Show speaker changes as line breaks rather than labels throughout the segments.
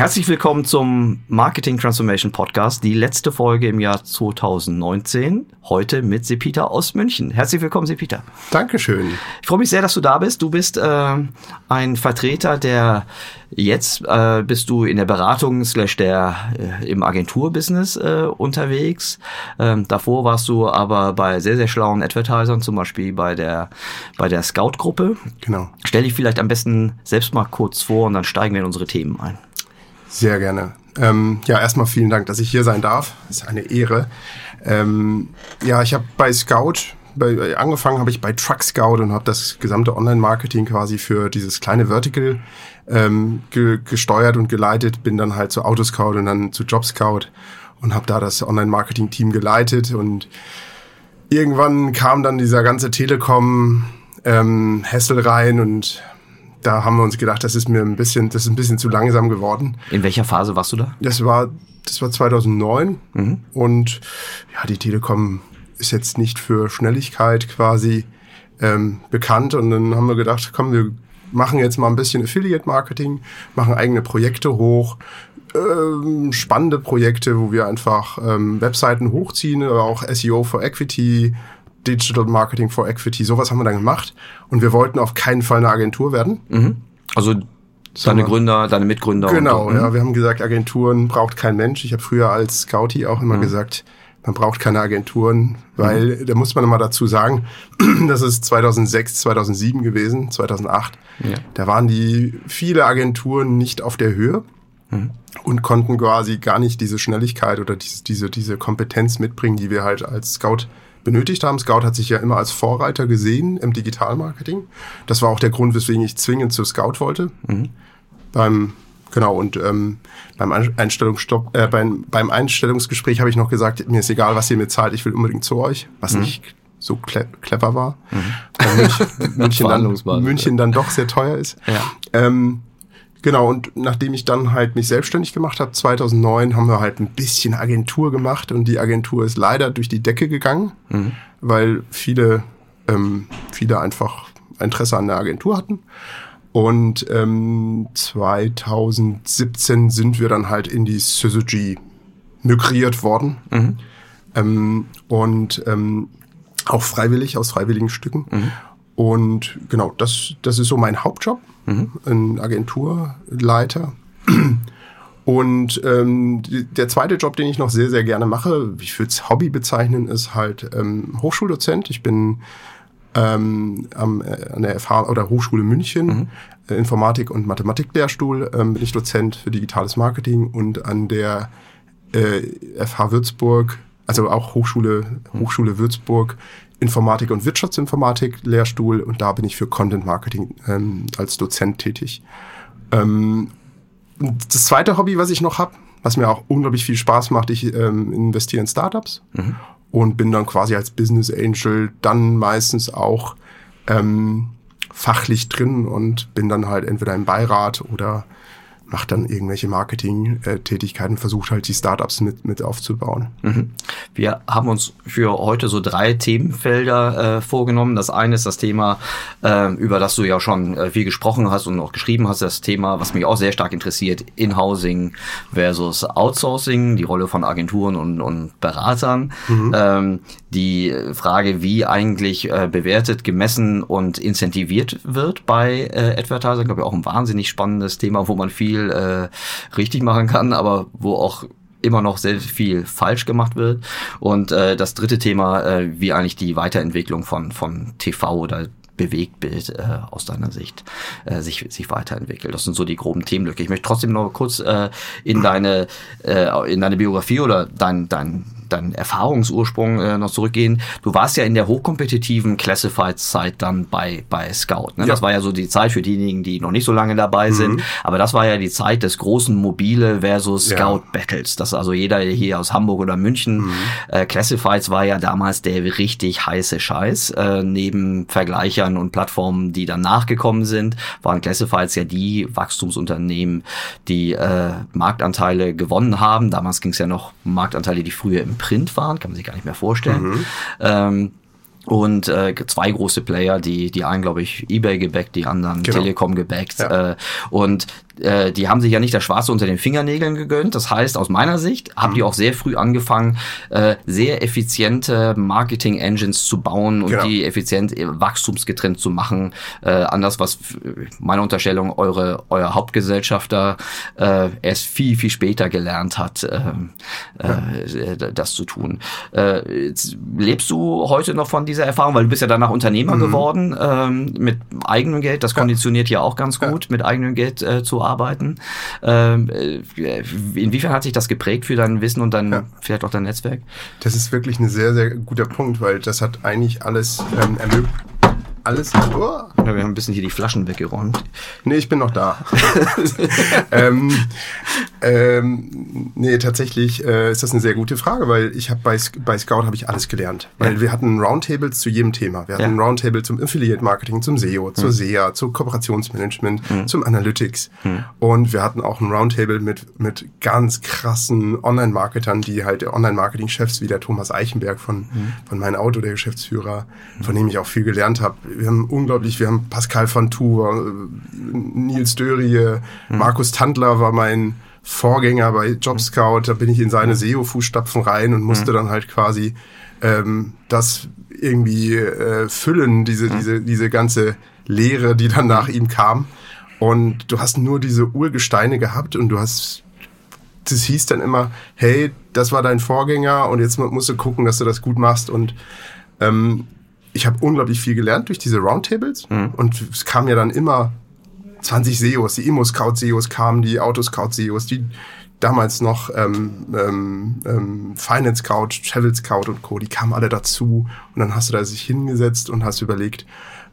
Herzlich willkommen zum Marketing Transformation Podcast, die letzte Folge im Jahr 2019. Heute mit Sepita aus München. Herzlich willkommen, Sepita.
Dankeschön.
Ich freue mich sehr, dass du da bist. Du bist äh, ein Vertreter der Jetzt äh, bist du in der Beratung slash der äh, im Agenturbusiness äh, unterwegs. Ähm, davor warst du aber bei sehr, sehr schlauen Advertisern, zum Beispiel bei der, bei der Scout-Gruppe.
Genau.
Stell dich vielleicht am besten selbst mal kurz vor und dann steigen wir in unsere Themen ein.
Sehr gerne. Ähm, ja, erstmal vielen Dank, dass ich hier sein darf. Ist eine Ehre. Ähm, ja, ich habe bei Scout, bei, angefangen habe ich bei Truck Scout und habe das gesamte Online-Marketing quasi für dieses kleine Vertical ähm, ge gesteuert und geleitet. Bin dann halt zu Autoscout und dann zu Job Scout und habe da das Online-Marketing-Team geleitet. Und irgendwann kam dann dieser ganze Telekom ähm, Hessel rein und da haben wir uns gedacht, das ist mir ein bisschen, das ist ein bisschen zu langsam geworden.
In welcher Phase warst du da?
Das war, das war 2009 mhm. und ja, die Telekom ist jetzt nicht für Schnelligkeit quasi ähm, bekannt und dann haben wir gedacht, komm, wir machen jetzt mal ein bisschen Affiliate Marketing, machen eigene Projekte hoch, ähm, spannende Projekte, wo wir einfach ähm, Webseiten hochziehen, aber auch SEO for Equity, Digital Marketing for Equity, sowas haben wir dann gemacht. Und wir wollten auf keinen Fall eine Agentur werden.
Mhm. Also deine Gründer, deine Mitgründer.
Genau, und, ja. Mhm. Wir haben gesagt, Agenturen braucht kein Mensch. Ich habe früher als Scouty auch immer mhm. gesagt, man braucht keine Agenturen, weil mhm. da muss man immer dazu sagen, das ist 2006, 2007 gewesen, 2008. Ja. Da waren die viele Agenturen nicht auf der Höhe mhm. und konnten quasi gar nicht diese Schnelligkeit oder diese, diese, diese Kompetenz mitbringen, die wir halt als Scout benötigt haben. Scout hat sich ja immer als Vorreiter gesehen im Digitalmarketing. Das war auch der Grund, weswegen ich zwingend zu Scout wollte. Mhm. Beim Genau, und ähm, beim, Einstellungsstopp, äh, beim, beim Einstellungsgespräch habe ich noch gesagt, mir ist egal, was ihr mir zahlt, ich will unbedingt zu euch, was mhm. nicht so cle clever war. Mhm. München, dann, München dann doch sehr teuer ist. Ja. Ähm, Genau, und nachdem ich dann halt mich selbstständig gemacht habe, 2009, haben wir halt ein bisschen Agentur gemacht und die Agentur ist leider durch die Decke gegangen, mhm. weil viele, ähm, viele einfach Interesse an der Agentur hatten. Und ähm, 2017 sind wir dann halt in die Syzygy migriert worden. Mhm. Ähm, und ähm, auch freiwillig, aus freiwilligen Stücken. Mhm. Und genau, das, das ist so mein Hauptjob mhm. ein Agenturleiter. Und ähm, der zweite Job, den ich noch sehr, sehr gerne mache, ich würde es Hobby bezeichnen, ist halt ähm, Hochschuldozent. Ich bin ähm, am, äh, an der FH oder Hochschule München, mhm. äh, Informatik- und Mathematiklehrstuhl, ähm, bin ich Dozent für digitales Marketing und an der äh, FH Würzburg, also auch Hochschule, Hochschule Würzburg, Informatik und Wirtschaftsinformatik Lehrstuhl und da bin ich für Content Marketing ähm, als Dozent tätig. Ähm, das zweite Hobby, was ich noch habe, was mir auch unglaublich viel Spaß macht, ich ähm, investiere in Startups mhm. und bin dann quasi als Business Angel dann meistens auch ähm, fachlich drin und bin dann halt entweder im Beirat oder macht dann irgendwelche Marketing-Tätigkeiten, versucht halt die Startups mit, mit aufzubauen. Mhm.
Wir haben uns für heute so drei Themenfelder äh, vorgenommen. Das eine ist das Thema, äh, über das du ja schon äh, viel gesprochen hast und auch geschrieben hast, das Thema, was mich auch sehr stark interessiert, In-Housing versus Outsourcing, die Rolle von Agenturen und, und Beratern. Mhm. Ähm, die Frage, wie eigentlich äh, bewertet, gemessen und incentiviert wird bei äh, Advertisern, glaube ich, auch ein wahnsinnig spannendes Thema, wo man viel viel äh, richtig machen kann, aber wo auch immer noch sehr viel falsch gemacht wird. Und äh, das dritte Thema, äh, wie eigentlich die Weiterentwicklung von, von TV oder Bewegtbild äh, aus deiner Sicht äh, sich, sich weiterentwickelt. Das sind so die groben Themenlücke. Ich möchte trotzdem noch kurz äh, in deine äh, in deine Biografie oder dein, dein deinen Erfahrungsursprung äh, noch zurückgehen. Du warst ja in der hochkompetitiven Classified-Zeit dann bei, bei Scout. Ne? Ja. Das war ja so die Zeit für diejenigen, die noch nicht so lange dabei mhm. sind. Aber das war ja die Zeit des großen Mobile versus Scout ja. Battles. Das also jeder hier aus Hamburg oder München. Mhm. Äh, Classifieds war ja damals der richtig heiße Scheiß. Äh, neben Vergleichern und Plattformen, die dann nachgekommen sind, waren Classifieds ja die Wachstumsunternehmen, die äh, Marktanteile gewonnen haben. Damals ging es ja noch Marktanteile, die früher im Print waren, kann man sich gar nicht mehr vorstellen. Mhm. Ähm, und äh, zwei große Player, die die einen glaube ich eBay gebackt, die anderen genau. Telekom gebackt ja. äh, und äh, die haben sich ja nicht das Schwarze unter den Fingernägeln gegönnt. Das heißt, aus meiner Sicht haben mhm. die auch sehr früh angefangen, äh, sehr effiziente Marketing-Engines zu bauen und genau. die effizient äh, wachstumsgetrennt zu machen. Äh, anders, was meine Unterstellung eure euer Hauptgesellschafter äh, erst viel viel später gelernt hat, äh, ja. äh, das zu tun. Äh, lebst du heute noch von dieser Erfahrung, weil du bist ja danach Unternehmer mhm. geworden ähm, mit eigenem Geld. Das konditioniert ja auch ganz gut, ja. mit eigenem Geld äh, zu arbeiten. Ähm, äh, inwiefern hat sich das geprägt für dein Wissen und dann ja. vielleicht auch dein Netzwerk?
Das ist wirklich ein sehr, sehr guter Punkt, weil das hat eigentlich alles ähm, ermöglicht alles.
Oh. Ja, wir haben ein bisschen hier die Flaschen weggeräumt.
Nee, ich bin noch da. ähm, ähm, nee, tatsächlich äh, ist das eine sehr gute Frage, weil ich habe bei, bei Scout habe ich alles gelernt. Weil ja. wir hatten Roundtables zu jedem Thema. Wir hatten ja. Roundtable zum Affiliate Marketing, zum SEO, mhm. zur SEA, zum Kooperationsmanagement, mhm. zum Analytics. Mhm. Und wir hatten auch ein Roundtable mit, mit ganz krassen Online-Marketern, die halt Online-Marketing-Chefs wie der Thomas Eichenberg von, mhm. von meinem Auto, der Geschäftsführer, von dem ich auch viel gelernt habe wir haben unglaublich, wir haben Pascal van Tour, Nils Dörie, mhm. Markus Tandler war mein Vorgänger bei JobScout, da bin ich in seine SEO-Fußstapfen rein und musste mhm. dann halt quasi ähm, das irgendwie äh, füllen, diese, mhm. diese, diese ganze Lehre, die dann nach ihm kam. Und du hast nur diese Urgesteine gehabt und du hast, das hieß dann immer, hey, das war dein Vorgänger und jetzt musst du gucken, dass du das gut machst und ähm, ich habe unglaublich viel gelernt durch diese Roundtables mhm. und es kam ja dann immer 20 SEOs, die Immo-Scout-SEOs kamen, die Autoscout-SEOs, die damals noch ähm, ähm, ähm, Finance Scout, Travel Scout und Co., die kamen alle dazu und dann hast du da sich hingesetzt und hast überlegt,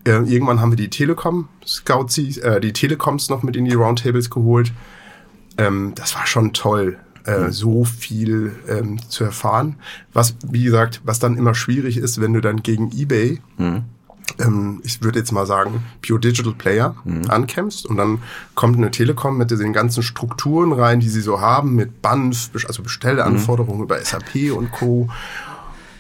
äh, irgendwann haben wir die Telekom Scouts, äh, die Telekoms noch mit in die Roundtables geholt. Ähm, das war schon toll äh, mhm. so viel ähm, zu erfahren. Was, wie gesagt, was dann immer schwierig ist, wenn du dann gegen eBay mhm ähm, ich würde jetzt mal sagen, Pure Digital Player mhm. ankämpfst und dann kommt eine Telekom mit den ganzen Strukturen rein, die sie so haben, mit BANF, also Bestellanforderungen mhm. über SAP und Co.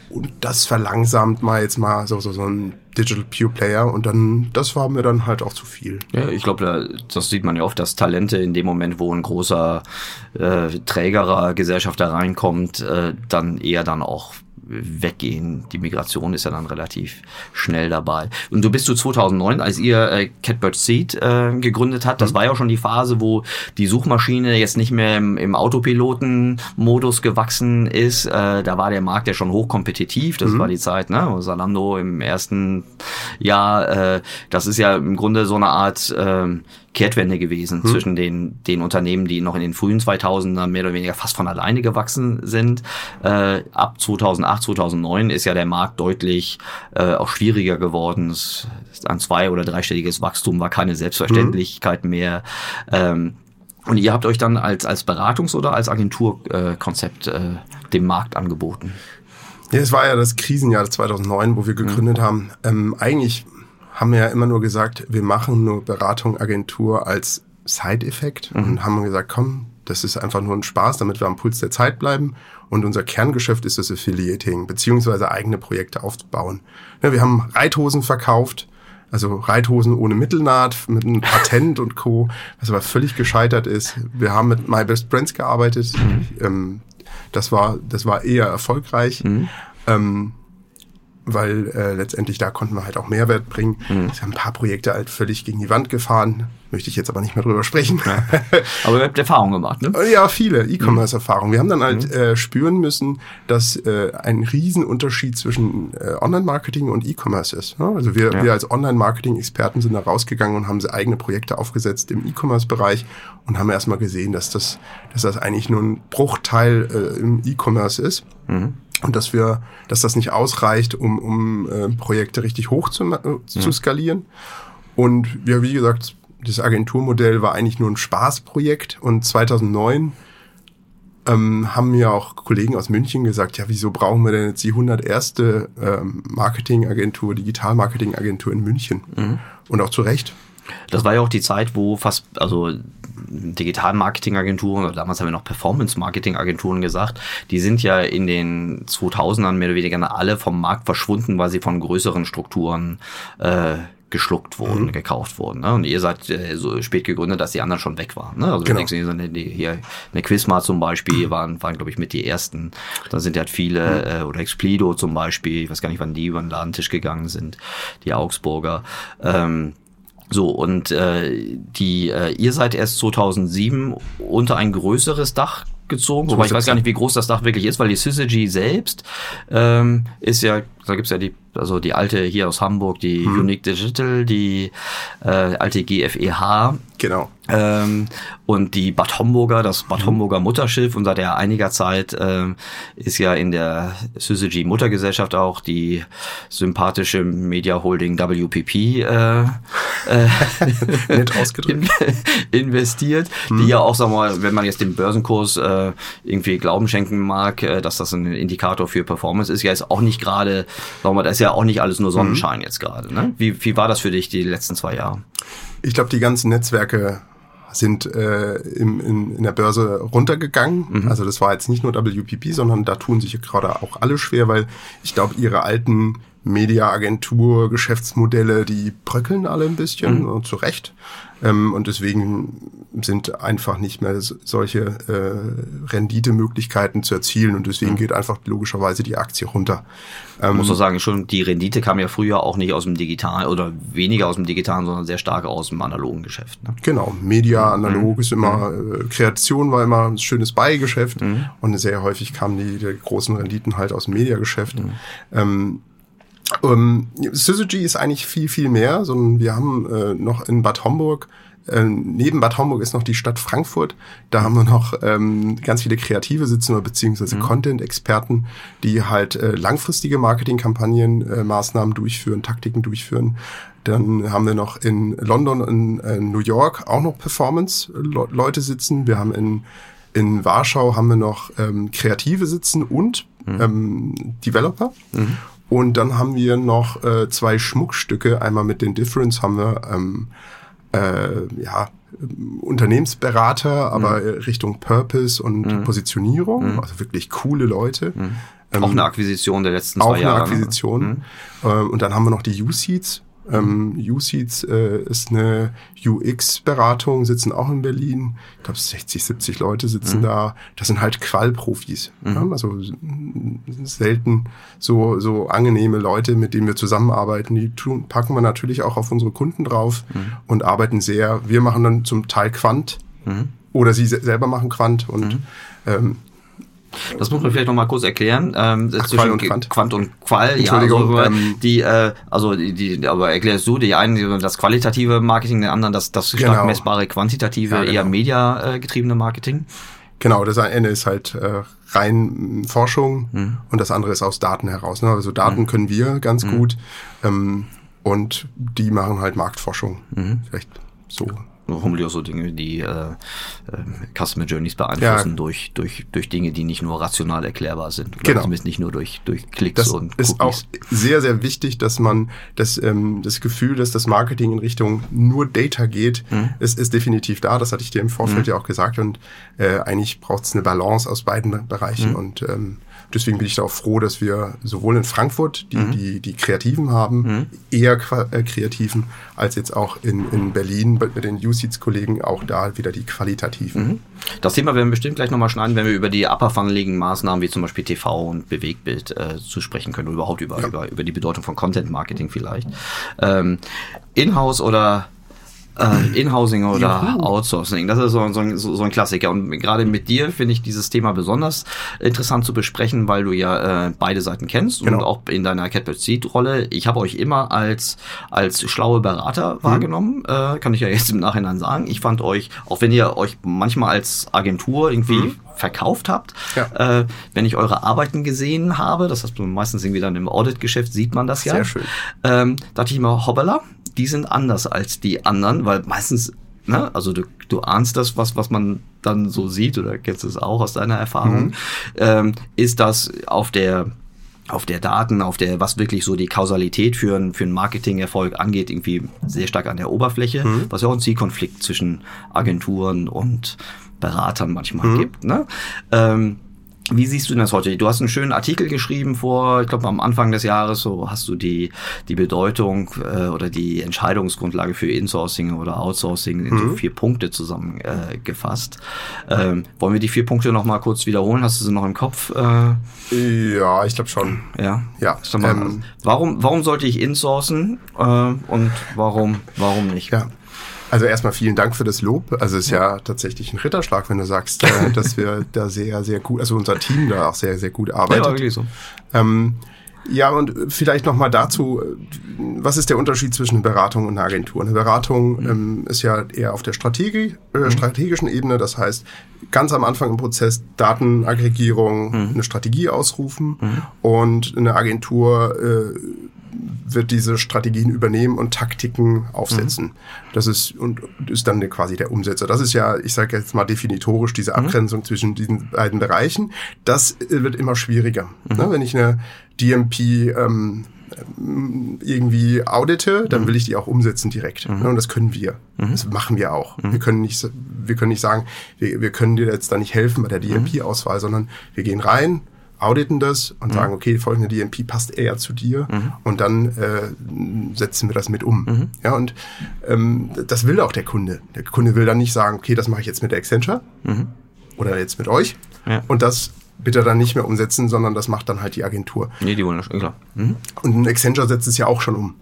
Und das verlangsamt mal jetzt mal so, so, so ein Digital Pure Player und dann, das war mir dann halt auch zu viel.
Ja, ich glaube, das sieht man ja oft, dass Talente in dem Moment, wo ein großer äh, Trägerer Gesellschafter reinkommt, äh, dann eher dann auch weggehen. Die Migration ist ja dann relativ schnell dabei. Und du bist zu so 2009, als ihr äh, Catbird Seed äh, gegründet habt, das mhm. war ja schon die Phase, wo die Suchmaschine jetzt nicht mehr im, im Autopiloten-Modus gewachsen ist. Äh, da war der Markt ja schon hochkompetitiv. Das mhm. war die Zeit, ne? Salando im ersten Jahr, äh, das ist ja im Grunde so eine Art äh, Kehrtwende gewesen hm. zwischen den, den Unternehmen, die noch in den frühen 2000ern mehr oder weniger fast von alleine gewachsen sind. Äh, ab 2008, 2009 ist ja der Markt deutlich äh, auch schwieriger geworden. Es, ein zwei- oder dreistelliges Wachstum war keine Selbstverständlichkeit hm. mehr. Ähm, und ihr habt euch dann als, als Beratungs- oder als Agenturkonzept äh, dem Markt angeboten?
Ja, es war ja das Krisenjahr 2009, wo wir gegründet mhm. haben. Ähm, eigentlich haben wir ja immer nur gesagt, wir machen nur Beratung, Agentur als Side-Effekt mhm. und haben gesagt, komm, das ist einfach nur ein Spaß, damit wir am Puls der Zeit bleiben. Und unser Kerngeschäft ist das Affiliating, beziehungsweise eigene Projekte aufzubauen. Ja, wir haben Reithosen verkauft, also Reithosen ohne Mittelnaht, mit einem Patent und Co., was aber völlig gescheitert ist. Wir haben mit My Best Brands gearbeitet. Mhm. Ähm, das war, das war eher erfolgreich. Mhm. Ähm, weil äh, letztendlich da konnten wir halt auch Mehrwert bringen. Mhm. Wir haben ein paar Projekte halt völlig gegen die Wand gefahren. Möchte ich jetzt aber nicht mehr drüber sprechen. Ja.
Aber ihr habt Erfahrungen gemacht, ne?
Ja, viele E-Commerce-Erfahrungen. Wir haben dann halt mhm. äh, spüren müssen, dass äh, ein Riesenunterschied zwischen äh, Online-Marketing und E-Commerce ist. Ja? Also wir, ja. wir als Online-Marketing-Experten sind da rausgegangen und haben eigene Projekte aufgesetzt im E-Commerce-Bereich und haben erstmal gesehen, dass das, dass das eigentlich nur ein Bruchteil äh, im E-Commerce ist. Mhm. Und dass wir, dass das nicht ausreicht, um, um äh, Projekte richtig hoch zu, äh, zu skalieren. Und ja, wie gesagt, das Agenturmodell war eigentlich nur ein Spaßprojekt und 2009 ähm, haben mir auch Kollegen aus München gesagt, ja, wieso brauchen wir denn jetzt die 101. Ähm, Marketingagentur, Digital-Marketingagentur in München? Mhm. Und auch zu Recht.
Das war ja auch die Zeit, wo fast, also Digital-Marketing-Agenturen oder damals haben wir noch Performance-Marketing-Agenturen gesagt, die sind ja in den 2000ern mehr oder weniger alle vom Markt verschwunden, weil sie von größeren Strukturen äh, geschluckt wurden, mhm. gekauft wurden. Ne? Und ihr seid äh, so spät gegründet, dass die anderen schon weg waren. Ne? Also genau. denkst, die, hier eine Quizma zum Beispiel waren, waren glaube ich mit die ersten. Dann sind halt viele mhm. äh, oder Explido zum Beispiel, ich weiß gar nicht, wann die über den Ladentisch gegangen sind, die Augsburger. Ähm, so, und äh, die, äh, ihr seid erst 2007 unter ein größeres Dach gezogen, wobei ich weiß gar nicht, wie groß das Dach wirklich ist, weil die Syzygy selbst ähm, ist ja, da gibt's ja die also die alte hier aus Hamburg, die hm. Unique Digital, die äh, alte GFEH.
Genau.
Ähm, und die Bad Homburger, das Bad hm. Homburger Mutterschiff und seit ja einiger Zeit ähm, ist ja in der Syzygy Muttergesellschaft auch die sympathische Media Holding WPP äh, äh,
ausgedrückt.
investiert, hm. die ja auch, sagen wir mal, wenn man jetzt den Börsenkurs äh, irgendwie Glauben schenken mag, äh, dass das ein Indikator für Performance ist, ja ist auch nicht gerade, sagen wir mal, da ist ja ja auch nicht alles nur Sonnenschein mhm. jetzt gerade. Ne? Wie, wie war das für dich die letzten zwei Jahre?
Ich glaube, die ganzen Netzwerke sind äh, im, in, in der Börse runtergegangen. Mhm. Also das war jetzt nicht nur WPP, sondern da tun sich gerade auch alle schwer, weil ich glaube, ihre alten Mediaagentur, Geschäftsmodelle, die bröckeln alle ein bisschen, mhm. zu Recht. Ähm, und deswegen sind einfach nicht mehr solche äh, Renditemöglichkeiten zu erzielen und deswegen mhm. geht einfach logischerweise die Aktie runter.
Ähm, muss man sagen, schon die Rendite kam ja früher auch nicht aus dem Digitalen oder weniger aus dem Digitalen, sondern sehr stark aus dem analogen Geschäft. Ne?
Genau, Media, analog mhm. ist immer, mhm. äh, Kreation war immer ein schönes Beigeschäft mhm. und sehr häufig kamen die, die großen Renditen halt aus dem Mediageschäft. Mhm. Ähm, ähm, Syzygy ist eigentlich viel, viel mehr, sondern wir haben äh, noch in Bad Homburg äh, neben Bad Homburg ist noch die Stadt Frankfurt. Da haben wir noch ähm, ganz viele Kreative sitzen beziehungsweise mhm. Content-Experten, die halt äh, langfristige Marketingkampagnen, äh, Maßnahmen durchführen, Taktiken durchführen. Dann haben wir noch in London und äh, New York auch noch Performance-Leute sitzen. Wir haben in, in Warschau haben wir noch ähm, Kreative sitzen und mhm. ähm, Developer. Mhm. Und dann haben wir noch äh, zwei Schmuckstücke. Einmal mit den Difference haben wir ähm, äh, ja, Unternehmensberater, aber mhm. Richtung Purpose und mhm. Positionierung. Mhm. Also wirklich coole Leute.
Mhm. Ähm, auch eine Akquisition der letzten zwei
Jahre. Auch eine Akquisition. Ne? Mhm. Äh, und dann haben wir noch die U-Seeds. Ähm, USeeds äh, ist eine UX-Beratung, sitzen auch in Berlin. Ich glaube, 60, 70 Leute sitzen mhm. da. Das sind halt Qualprofis. Mhm. Ja? Also selten so, so angenehme Leute, mit denen wir zusammenarbeiten. Die tun, packen wir natürlich auch auf unsere Kunden drauf mhm. und arbeiten sehr. Wir machen dann zum Teil Quant mhm. oder sie selber machen Quant und mhm. ähm,
das muss man vielleicht noch mal kurz erklären. Ähm, Ach, Qual und Quant. Quant und Qual. Ja, also, ähm, die, äh, also die, die, aber erklärst du, die einen das qualitative Marketing, den anderen das, das stark genau. messbare quantitative, ja, genau. eher mediagetriebene Marketing.
Genau, das eine ist halt äh, rein Forschung mhm. und das andere ist aus Daten heraus. Ne? Also Daten mhm. können wir ganz mhm. gut ähm, und die machen halt Marktforschung. Mhm. Vielleicht so
vermutlich auch so Dinge, die äh, äh, Customer Journeys beeinflussen ja. durch, durch, durch Dinge, die nicht nur rational erklärbar sind.
Genau.
Zumindest nicht nur durch, durch Klicks
das
und
Cookies. ist auch sehr, sehr wichtig, dass man das, ähm, das Gefühl, dass das Marketing in Richtung nur Data geht, mhm. ist, ist definitiv da. Das hatte ich dir im Vorfeld mhm. ja auch gesagt. Und äh, eigentlich braucht es eine Balance aus beiden Bereichen. Mhm. Und ähm, Deswegen bin ich da auch froh, dass wir sowohl in Frankfurt die, mhm. die, die Kreativen haben, mhm. eher äh, Kreativen, als jetzt auch in, in Berlin mit den USEEDS-Kollegen auch da wieder die qualitativen. Mhm.
Das Thema werden wir bestimmt gleich nochmal schneiden, wenn wir über die upper funneligen Maßnahmen wie zum Beispiel TV und Bewegtbild äh, zu sprechen können, oder überhaupt über, ja. über, über die Bedeutung von Content Marketing vielleicht. Ähm, Inhouse oder Äh, Inhousing oder Juhu. Outsourcing, das ist so, so, ein, so ein Klassiker. Und gerade mit dir finde ich dieses Thema besonders interessant zu besprechen, weil du ja äh, beide Seiten kennst genau. und auch in deiner Catbird Seed Rolle. Ich habe euch immer als als schlaue Berater mhm. wahrgenommen, äh, kann ich ja jetzt im Nachhinein sagen. Ich fand euch, auch wenn ihr euch manchmal als Agentur irgendwie mhm verkauft habt. Ja. Äh, wenn ich eure Arbeiten gesehen habe, das heißt meistens irgendwie dann im Audit-Geschäft sieht man das ja.
Sehr schön.
Ähm, dachte ich immer, hoppala, die sind anders als die anderen, weil meistens, ne, also du, du ahnst das, was, was man dann so sieht, oder kennst du es auch aus deiner Erfahrung, mhm. ähm, ist das auf der auf der Daten, auf der, was wirklich so die Kausalität für, ein, für einen Marketingerfolg angeht, irgendwie sehr stark an der Oberfläche, mhm. was ja auch ein Zielkonflikt zwischen Agenturen und Beratern manchmal mhm. gibt. Ne? Ähm, wie siehst du das heute? Du hast einen schönen Artikel geschrieben vor, ich glaube am Anfang des Jahres, so hast du die, die Bedeutung äh, oder die Entscheidungsgrundlage für Insourcing oder Outsourcing in mhm. so vier Punkte zusammengefasst. Äh, ähm, wollen wir die vier Punkte nochmal kurz wiederholen? Hast du sie noch im Kopf?
Äh, ja, ich glaube schon.
Ja. Ja. Mal, ähm, warum, warum sollte ich insourcen äh, und warum, warum nicht?
Ja. Also erstmal vielen Dank für das Lob. Also es ist ja tatsächlich ein Ritterschlag, wenn du sagst, äh, dass wir da sehr, sehr gut, also unser Team da auch sehr, sehr gut arbeitet. Ja, wirklich so. Ähm, ja, und vielleicht nochmal dazu, was ist der Unterschied zwischen Beratung und einer Agentur? Eine Beratung mhm. ähm, ist ja eher auf der Strategie, äh, mhm. strategischen Ebene, das heißt, ganz am Anfang im Prozess Datenaggregierung, mhm. eine Strategie ausrufen mhm. und eine Agentur äh, wird diese Strategien übernehmen und Taktiken aufsetzen. Mhm. Das ist und ist dann quasi der Umsetzer. Das ist ja, ich sage jetzt mal definitorisch diese mhm. Abgrenzung mhm. zwischen diesen beiden Bereichen. Das wird immer schwieriger. Mhm. Ne, wenn ich eine DMP ähm, irgendwie audite, dann mhm. will ich die auch umsetzen direkt. Mhm. Ne, und das können wir. Mhm. Das machen wir auch. Mhm. Wir können nicht, wir können nicht sagen, wir, wir können dir jetzt da nicht helfen bei der DMP-Auswahl, sondern wir gehen rein, auditen das und mhm. sagen, okay, folgende DMP passt eher zu dir mhm. und dann äh, setzen wir das mit um. Mhm. Ja, und ähm, das will auch der Kunde. Der Kunde will dann nicht sagen, okay, das mache ich jetzt mit der Accenture mhm. oder jetzt mit euch ja. und das bitte dann nicht mehr umsetzen, sondern das macht dann halt die Agentur.
Nee, die wollen das schon, klar.
Mhm. Und ein Accenture setzt es ja auch schon um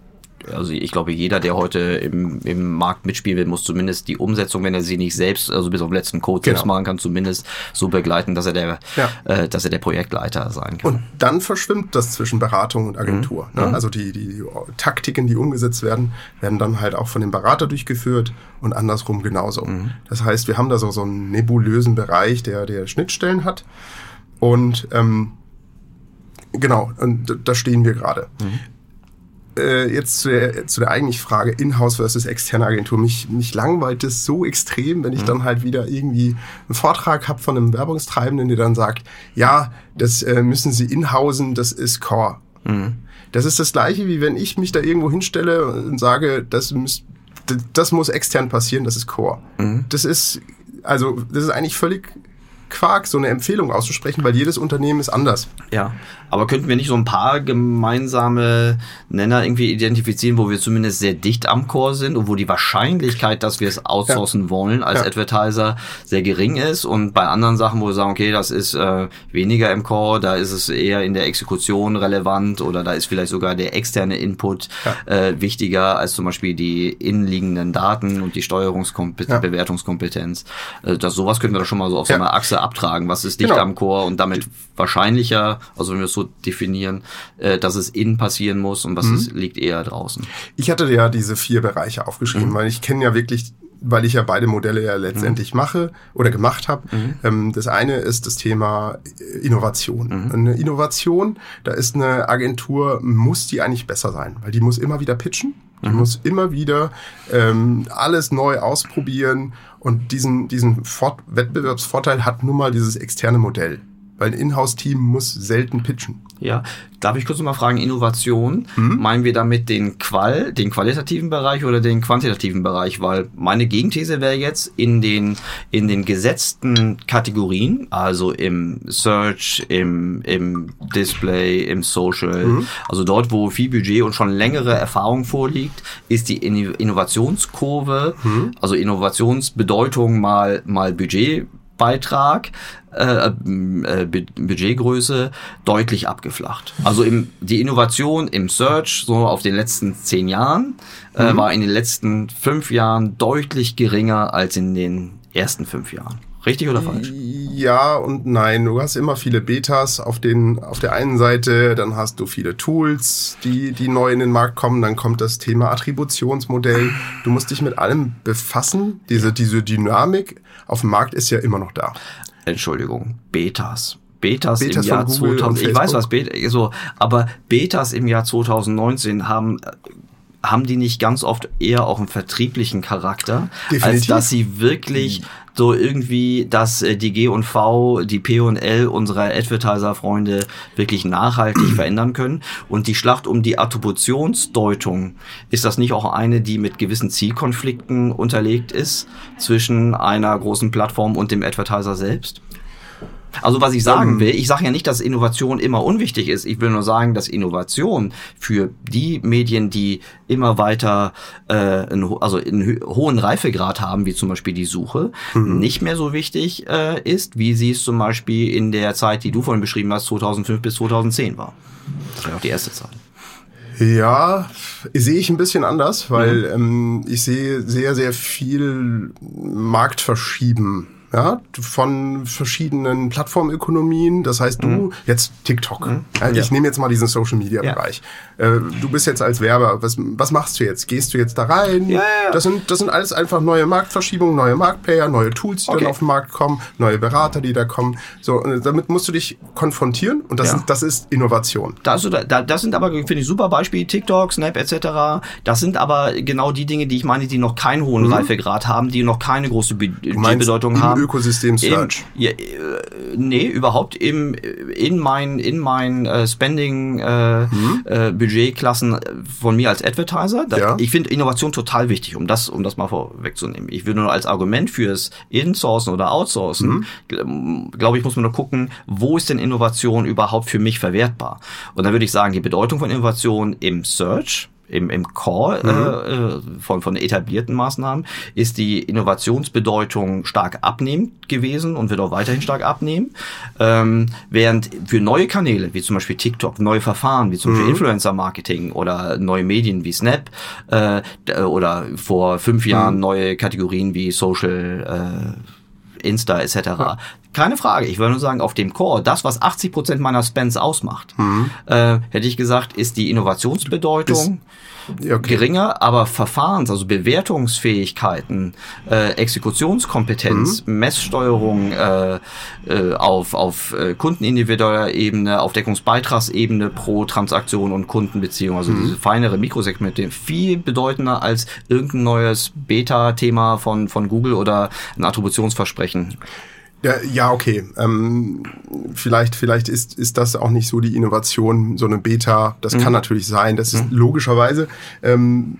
also ich glaube, jeder, der heute im, im Markt mitspielen will, muss zumindest die Umsetzung, wenn er sie nicht selbst, also bis auf den letzten Code genau. selbst machen kann, zumindest so begleiten, dass er der, ja. äh, dass er der Projektleiter sein kann.
Und dann verschwimmt das zwischen Beratung und Agentur. Mhm. Ne? Mhm. Also die, die, die Taktiken, die umgesetzt werden, werden dann halt auch von dem Berater durchgeführt und andersrum genauso. Mhm. Das heißt, wir haben da so, so einen nebulösen Bereich, der, der Schnittstellen hat. Und ähm, genau, und da stehen wir gerade. Mhm äh, jetzt zu der, zu der eigentlich Frage Inhouse versus externe Agentur. Mich, mich langweilt es so extrem, wenn ich mhm. dann halt wieder irgendwie einen Vortrag habe von einem Werbungstreibenden, der dann sagt, ja, das äh, müssen Sie inhausen, das ist Core. Mhm. Das ist das gleiche, wie wenn ich mich da irgendwo hinstelle und sage, das, muss, das muss extern passieren, das ist Core. Mhm. Das ist, also, das ist eigentlich völlig Quark, so eine Empfehlung auszusprechen, weil jedes Unternehmen ist anders.
Ja, aber könnten wir nicht so ein paar gemeinsame Nenner irgendwie identifizieren, wo wir zumindest sehr dicht am Core sind und wo die Wahrscheinlichkeit, dass wir es outsourcen ja. wollen als ja. Advertiser sehr gering ist und bei anderen Sachen, wo wir sagen, okay, das ist äh, weniger im Core, da ist es eher in der Exekution relevant oder da ist vielleicht sogar der externe Input ja. äh, wichtiger als zum Beispiel die innenliegenden Daten und die Steuerungskompetenz, Bewertungskompetenz. Äh, das, sowas könnten wir doch schon mal so auf so einer Achse abtragen. Was ist dicht genau. am Core und damit wahrscheinlicher, also wenn wir es so definieren, äh, dass es innen passieren muss und was mhm. ist, liegt eher draußen.
Ich hatte ja diese vier Bereiche aufgeschrieben, mhm. weil ich kenne ja wirklich weil ich ja beide Modelle ja letztendlich mhm. mache oder gemacht habe. Mhm. Ähm, das eine ist das Thema Innovation. Mhm. Eine Innovation, da ist eine Agentur, muss die eigentlich besser sein, weil die muss immer wieder pitchen. Die mhm. muss immer wieder ähm, alles neu ausprobieren und diesen, diesen Fort Wettbewerbsvorteil hat nun mal dieses externe Modell. Weil ein Inhouse-Team muss selten pitchen.
Ja, darf ich kurz noch mal fragen, Innovation, mhm. meinen wir damit den Qual, den qualitativen Bereich oder den quantitativen Bereich? Weil meine Gegenthese wäre jetzt in den, in den gesetzten Kategorien, also im Search, im, im Display, im Social, mhm. also dort, wo viel Budget und schon längere Erfahrung vorliegt, ist die Innovationskurve, mhm. also Innovationsbedeutung mal, mal Budgetbeitrag äh, äh, Budgetgröße deutlich abgeflacht. Also im, die Innovation im Search so auf den letzten zehn Jahren äh, mhm. war in den letzten fünf Jahren deutlich geringer als in den ersten fünf Jahren. Richtig oder falsch?
Ja und nein. Du hast immer viele Betas auf den, auf der einen Seite, dann hast du viele Tools, die, die neu in den Markt kommen, dann kommt das Thema Attributionsmodell. Du musst dich mit allem befassen. Diese, diese Dynamik auf dem Markt ist ja immer noch da.
Entschuldigung, Betas. Betas, Betas im Jahr 2000, ich weiß was Beta, so, aber Betas im Jahr 2019 haben haben die nicht ganz oft eher auch einen vertrieblichen Charakter, Definitiv. als dass sie wirklich so irgendwie, dass äh, die G und V, die P und L unserer Advertiser-Freunde wirklich nachhaltig verändern können. Und die Schlacht um die Attributionsdeutung, ist das nicht auch eine, die mit gewissen Zielkonflikten unterlegt ist zwischen einer großen Plattform und dem Advertiser selbst? Also was ich sagen will, ich sage ja nicht, dass Innovation immer unwichtig ist. Ich will nur sagen, dass Innovation für die Medien, die immer weiter äh, also einen hohen Reifegrad haben, wie zum Beispiel die Suche, mhm. nicht mehr so wichtig äh, ist, wie sie es zum Beispiel in der Zeit, die du vorhin beschrieben hast, 2005 bis 2010 war. Das war ja auch die erste Zeit.
Ja, sehe ich ein bisschen anders, weil mhm. ähm, ich sehe sehr, sehr viel Marktverschieben ja, von verschiedenen Plattformökonomien. Das heißt, du, mhm. jetzt TikTok. Mhm. Ja, ich ja. nehme jetzt mal diesen Social Media Bereich. Äh, du bist jetzt als Werber, was, was machst du jetzt? Gehst du jetzt da rein? Ja, ja, Das sind, das sind alles einfach neue Marktverschiebungen, neue Marktplayer, neue Tools, die okay. dann auf den Markt kommen, neue Berater, die da kommen. So, damit musst du dich konfrontieren und das, ist, das ist Innovation.
Das, das sind aber, finde ich, super Beispiele, TikTok, Snap etc. Das sind aber genau die Dinge, die ich meine, die noch keinen hohen mhm. Reifegrad haben, die noch keine große Be Bedeutung haben.
Ökosystem Search.
Ja, äh, nee, überhaupt im, in mein, in mein äh, Spending äh, mhm. äh, Budgetklassen von mir als Advertiser. Da, ja. Ich finde Innovation total wichtig, um das, um das mal vorwegzunehmen. Ich würde nur als Argument fürs Insourcen oder Outsourcen, mhm. glaube ich, muss man nur gucken, wo ist denn Innovation überhaupt für mich verwertbar? Und dann würde ich sagen, die Bedeutung von Innovation im Search, im, im Core mhm. äh, von, von etablierten Maßnahmen ist die Innovationsbedeutung stark abnehmend gewesen und wird auch weiterhin stark abnehmen. Ähm, während für neue Kanäle, wie zum Beispiel TikTok, neue Verfahren, wie zum mhm. Beispiel Influencer-Marketing oder neue Medien wie Snap äh, oder vor fünf Jahren mhm. neue Kategorien wie Social äh, Insta etc. Ja. Keine Frage. Ich würde nur sagen, auf dem Core, das, was 80 Prozent meiner Spends ausmacht, mhm. äh, hätte ich gesagt, ist die Innovationsbedeutung. Ist okay. geringer, aber Verfahrens-, also Bewertungsfähigkeiten, äh, Exekutionskompetenz, mhm. Messsteuerung äh, äh, auf, auf äh, kundenindividueller Ebene, auf Deckungsbeitragsebene pro Transaktion und Kundenbeziehung, also mhm. diese feinere Mikrosegmente, viel bedeutender als irgendein neues Beta-Thema von, von Google oder ein Attributionsversprechen.
Ja, ja okay. Ähm, vielleicht, vielleicht ist, ist das auch nicht so die Innovation, so eine Beta. Das mhm. kann natürlich sein. Das ist mhm. logischerweise ähm,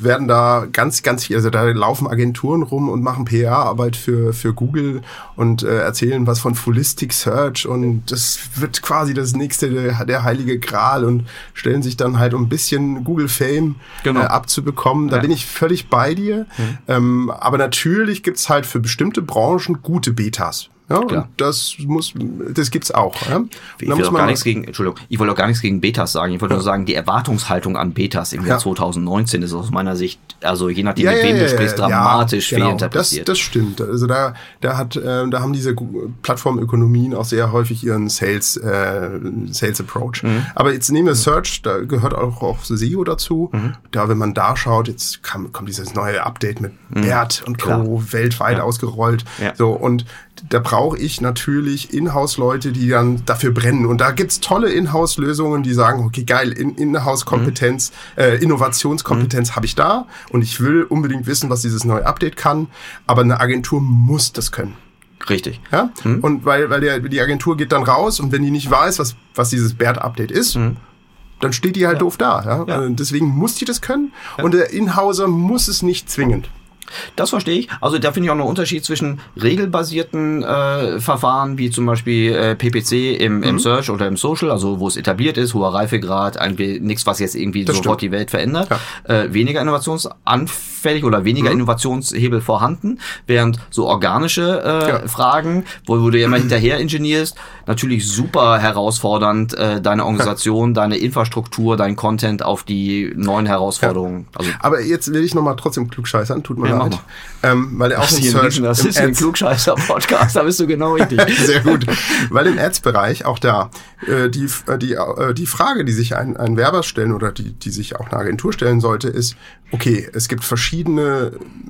werden da ganz, ganz viel, also da laufen Agenturen rum und machen PR-Arbeit für, für Google und äh, erzählen was von Holistic Search und das wird quasi das nächste, der, der heilige Gral und stellen sich dann halt um ein bisschen Google Fame genau. äh, abzubekommen. Da ja. bin ich völlig bei dir. Mhm. Ähm, aber natürlich gibt's halt für bestimmte Branchen gute Betas. Ja, Klar. und das muss, das gibt's auch. Ja?
Ich will auch gar nichts gegen, Entschuldigung, ich wollte auch gar nichts gegen Betas sagen. Ich wollte ja. nur sagen, die Erwartungshaltung an Betas im Jahr 2019 ist aus meiner Sicht, also je nachdem, mit wem du sprichst, dramatisch genau. fehlinterpretiert.
Das, das stimmt. Also da, da hat, äh, da haben diese Plattformökonomien auch sehr häufig ihren Sales, äh, Sales Approach. Mhm. Aber jetzt nehmen wir Search, da gehört auch, auch SEO dazu. Mhm. Da, wenn man da schaut, jetzt kam, kommt dieses neue Update mit mhm. BERT und Co. weltweit ausgerollt. So, und da brauche ich natürlich Inhouse-Leute, die dann dafür brennen. Und da gibt's tolle Inhouse-Lösungen, die sagen, okay, geil, Inhouse-Kompetenz, mhm. äh, Innovationskompetenz mhm. habe ich da und ich will unbedingt wissen, was dieses neue Update kann. Aber eine Agentur muss das können.
Richtig.
Ja? Mhm. Und weil, weil der, die Agentur geht dann raus und wenn die nicht weiß, was, was dieses BERT-Update ist, mhm. dann steht die halt ja. doof da. Ja? ja? Deswegen muss die das können. Und der Inhauser muss es nicht zwingend.
Das verstehe ich. Also da finde ich auch noch einen Unterschied zwischen regelbasierten äh, Verfahren, wie zum Beispiel äh, PPC im, im mhm. Search oder im Social, also wo es etabliert ist, hoher Reifegrad, nichts, was jetzt irgendwie das sofort stimmt. die Welt verändert, ja. äh, weniger Innovationsanfällig anfällig oder weniger
Mhm.
Innovationshebel vorhanden, während so organische äh,
Ja.
Fragen, wo, wo du ja immer hinterher ingenierst, natürlich super herausfordernd, äh, deine Organisation, deine Infrastruktur, dein Content auf die neuen Herausforderungen. Also
Aber jetzt will ich nochmal trotzdem klugscheißern, tut mir
Ja,
leid. Ähm, weil auch
ein,
Search,
das ist ein Klugscheißer-Podcast, da bist du genau richtig.
Sehr gut. Weil im Ads-Bereich auch da äh, die, äh, die, äh, die Frage, die sich ein, ein Werber stellen oder die, die sich auch eine Agentur stellen sollte, ist, okay, es gibt verschiedene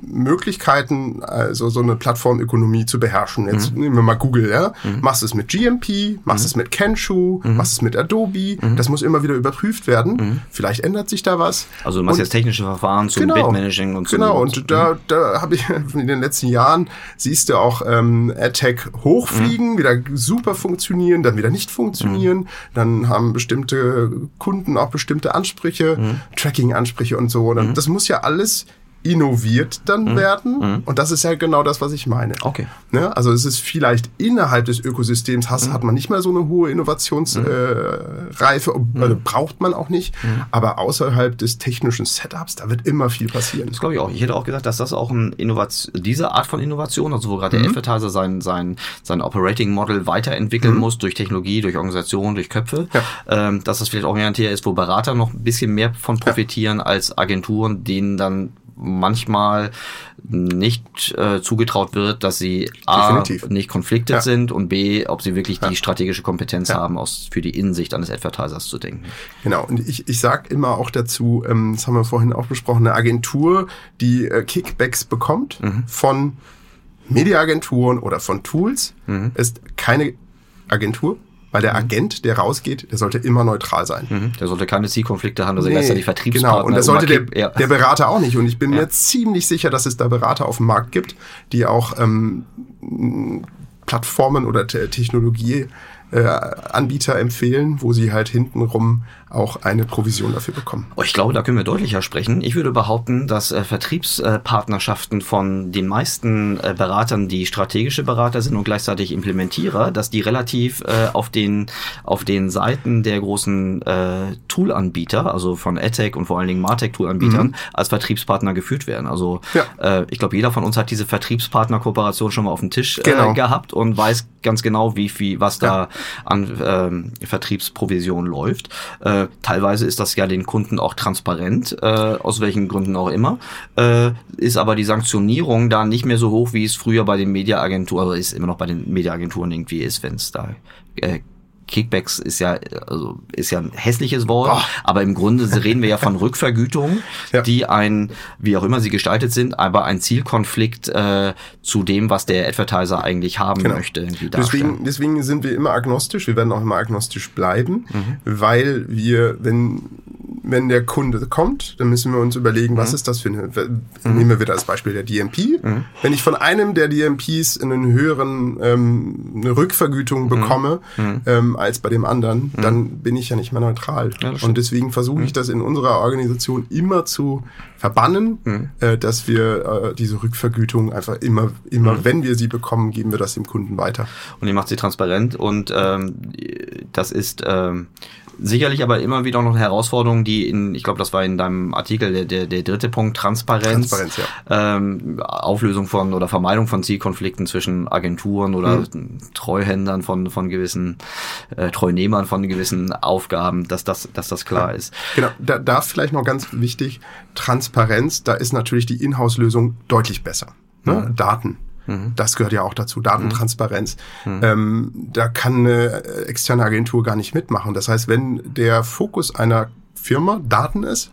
Möglichkeiten, also so eine Plattformökonomie zu beherrschen. Jetzt nehmen wir mal Google, ja. Machst es mit GMP, machst es mit Kenshu, machst es mit Adobe. Das muss immer wieder überprüft werden. Vielleicht ändert sich da was.
Also du machst
Und-
jetzt technische Verfahren zum Bid-Managing und so.
Genau, und da, da habe ich in den letzten Jahren, siehst du auch ähm, AdTech hochfliegen, wieder super funktionieren, dann wieder nicht funktionieren. Dann haben bestimmte Kunden auch bestimmte Ansprüche, Tracking-Ansprüche und so. Dann, Das muss ja alles innoviert dann werden. Und das ist ja genau das, was ich meine.
Okay.
Ne? Also es ist vielleicht innerhalb des Ökosystems hast, hat man nicht mehr so eine hohe Innovationsreife, äh, Reife, also braucht man auch nicht. Aber außerhalb des technischen Setups, da wird immer viel passieren.
Das glaube ich auch. Ich hätte auch gesagt, dass das auch ein Innovation, diese Art von Innovation, also wo gerade der Advertiser sein, sein, sein Operating Model weiterentwickeln muss durch Technologie, durch Organisation, durch Köpfe, ähm, dass das vielleicht auch ein Thema ist, wo Berater noch ein bisschen mehr von profitieren als Agenturen, denen dann manchmal nicht äh, zugetraut wird, dass sie A,
Definitiv.
nicht konfliktet
Ja.
sind und B, ob sie wirklich die strategische Kompetenz haben, aus, für die Innensicht eines Advertisers zu denken.
Genau, und ich, ich sag immer auch dazu, ähm, das haben wir vorhin auch besprochen, eine Agentur, die äh, Kickbacks bekommt von Mediaagenturen oder von Tools, ist keine Agentur, weil der Agent, der rausgeht, der sollte immer neutral sein.
Der sollte keine Zielkonflikte haben, dass er gleichzeitig Vertriebspartner
Genau, und das sollte der.
Ja.
der Berater auch nicht. Und ich bin mir ziemlich sicher, dass es da Berater auf dem Markt gibt, die auch ähm, Plattformen oder Te Technologie äh, empfehlen, wo sie halt hintenrum auch eine Provision dafür bekommen.
Oh, Ich glaube, da können wir deutlicher sprechen. Ich würde behaupten, dass äh, Vertriebspartnerschaften von den meisten äh, Beratern, die strategische Berater sind und gleichzeitig Implementierer, dass die relativ äh, auf den auf den Seiten der großen äh, Toolanbieter, also von EdTech und vor allen Dingen Martech Toolanbietern, als Vertriebspartner geführt werden. Also
Ja.
äh, ich glaube, jeder von uns hat diese Vertriebspartner-Kooperation schon mal auf dem Tisch äh,
Genau.
gehabt und weiß ganz genau, wie viel was da an ähm, Vertriebsprovision läuft. Äh, teilweise ist das ja den Kunden auch transparent, äh, aus welchen Gründen auch immer. Äh, ist aber die Sanktionierung da nicht mehr so hoch, wie es früher bei den Mediaagenturen, also ist immer noch bei den Mediaagenturen irgendwie ist, wenn es da äh, Kickbacks ist ja also ist ja ein hässliches Wort,
Oh.
aber im Grunde reden wir ja von Rückvergütungen,
Ja.
die ein, wie auch immer sie gestaltet sind, aber ein Zielkonflikt äh, zu dem, was der Advertiser eigentlich haben
Genau.
möchte.
Deswegen, deswegen sind wir immer agnostisch. Wir werden auch immer agnostisch bleiben,
Mhm.
weil wir, wenn, wenn der Kunde kommt, dann müssen wir uns überlegen,
Mhm.
was ist das für eine, nehmen wir wieder als Beispiel der DMP. Wenn ich von einem der DMPs einen höheren, ähm, eine
Mhm.
Rückvergütung bekomme, ähm, als bei dem anderen, dann bin ich ja nicht mehr neutral.
Mhm. Ja. Mhm.
Und deswegen versuche ich das in unserer Organisation immer zu verbannen,
Mhm.
äh, dass wir äh, diese Rückvergütung einfach immer, immer,
Mhm.
wenn wir sie bekommen, geben wir das dem Kunden weiter.
und ihr macht sie transparent und ähm, das ist ähm, sicherlich aber immer wieder noch eine Herausforderung, die in, ich glaube, das war in deinem Artikel der, der, der dritte Punkt, Transparenz,
Transparenz,
ähm, Auflösung von oder Vermeidung von Zielkonflikten zwischen Agenturen oder
Mhm.
Treuhändern von, von gewissen äh, Treunehmern von gewissen Aufgaben, dass das, dass das klar ist.
Genau, da, da vielleicht noch ganz wichtig, Transparenz, da ist natürlich die Inhouse-Lösung deutlich besser. Ne? Daten. Das gehört ja auch dazu, Datentransparenz. Ähm, da kann eine externe Agentur gar nicht mitmachen. Das heißt, wenn der Fokus einer Firma Daten ist,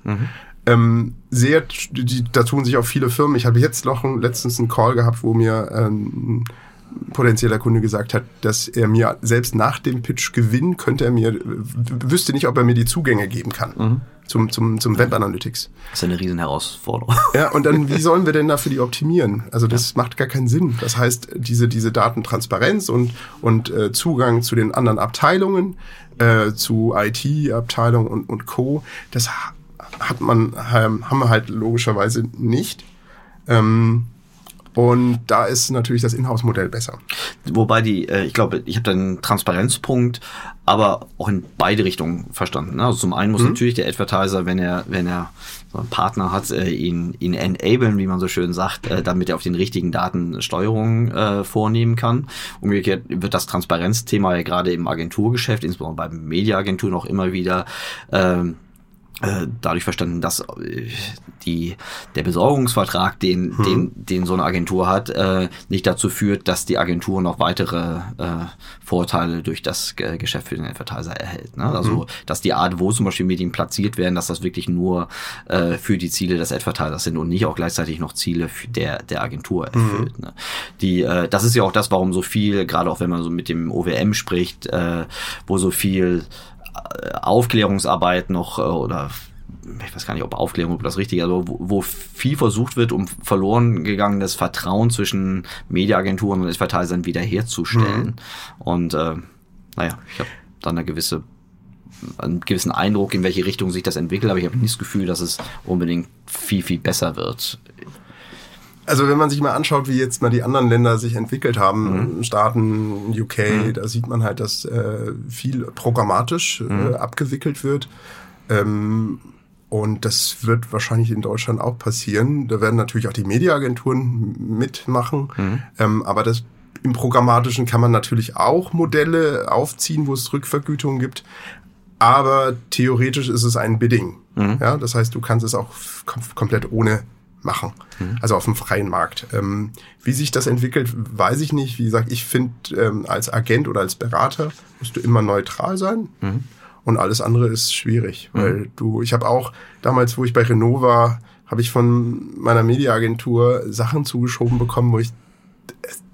ähm, sehr, die, da tun sich auch viele Firmen. Ich habe jetzt noch ein, letztens einen Call gehabt, wo mir ähm, ein potenzieller Kunde gesagt hat, dass er mir selbst nach dem Pitch Gewinn könnte. Er mir, wüsste nicht, ob er mir die Zugänge geben kann zum, zum, zum Web Analytics.
Das ist eine riesen Herausforderung.
Ja, und dann, wie sollen wir denn dafür die optimieren? Also das macht gar keinen Sinn. Das heißt, diese, diese Datentransparenz und, und äh, Zugang zu den anderen Abteilungen, äh, zu IT-Abteilung und, und Co., das ha- hat man, ähm, haben wir halt logischerweise nicht. Ähm, und da ist natürlich das Inhouse-Modell besser.
wobei die, äh, ich glaube, ich habe da einen Transparenzpunkt, aber auch in beide Richtungen verstanden. Ne? Also zum einen muss mhm. natürlich der Advertiser, wenn er, wenn er so einen Partner hat, äh, ihn, ihn enablen, wie man so schön sagt, äh, damit er auf den richtigen Daten Steuerung äh, vornehmen kann. Umgekehrt wird das Transparenzthema ja gerade im Agenturgeschäft, insbesondere beim Mediaagentur noch immer wieder ähm, äh, dadurch verstanden, dass äh, die, der Besorgungsvertrag, den, hm. den, den so eine Agentur hat, äh, nicht dazu führt, dass die Agentur noch weitere äh, Vorteile durch das G Geschäft für den Advertiser erhält. Ne? Also, hm. dass die Art, wo zum Beispiel Medien platziert werden, dass das wirklich nur äh, für die Ziele des Advertisers sind und nicht auch gleichzeitig noch Ziele der, der Agentur erfüllt. Hm. Ne? Die, äh, das ist ja auch das, warum so viel, gerade auch wenn man so mit dem OWM spricht, äh, wo so viel Aufklärungsarbeit noch äh, oder ich weiß gar nicht, ob Aufklärung ob das richtige, aber wo, wo viel versucht wird, um verloren gegangenes Vertrauen zwischen Mediaagenturen und Advertisern wiederherzustellen. Mhm. Und äh, naja, ich habe dann eine gewisse einen gewissen Eindruck, in welche Richtung sich das entwickelt, aber ich habe nicht das Gefühl, dass es unbedingt viel, viel besser wird.
Also wenn man sich mal anschaut, wie jetzt mal die anderen Länder sich entwickelt haben, mhm. Staaten, UK, mhm. da sieht man halt, dass äh, viel programmatisch äh, mhm. abgewickelt wird. Ähm, und das wird wahrscheinlich in Deutschland auch passieren. Da werden natürlich auch die Mediaagenturen mitmachen. Mhm. Ähm, aber das im Programmatischen kann man natürlich auch Modelle aufziehen, wo es Rückvergütungen gibt. Aber theoretisch ist es ein Bidding. Mhm. Ja, das heißt, du kannst es auch komplett ohne machen. Mhm. Also auf dem freien Markt. Ähm, wie sich das entwickelt, weiß ich nicht. Wie gesagt, ich finde, ähm, als Agent oder als Berater musst du immer neutral sein. Mhm. Und alles andere ist schwierig, mhm. weil du, ich habe auch damals, wo ich bei Renault war, habe ich von meiner Mediaagentur Sachen zugeschoben bekommen, wo ich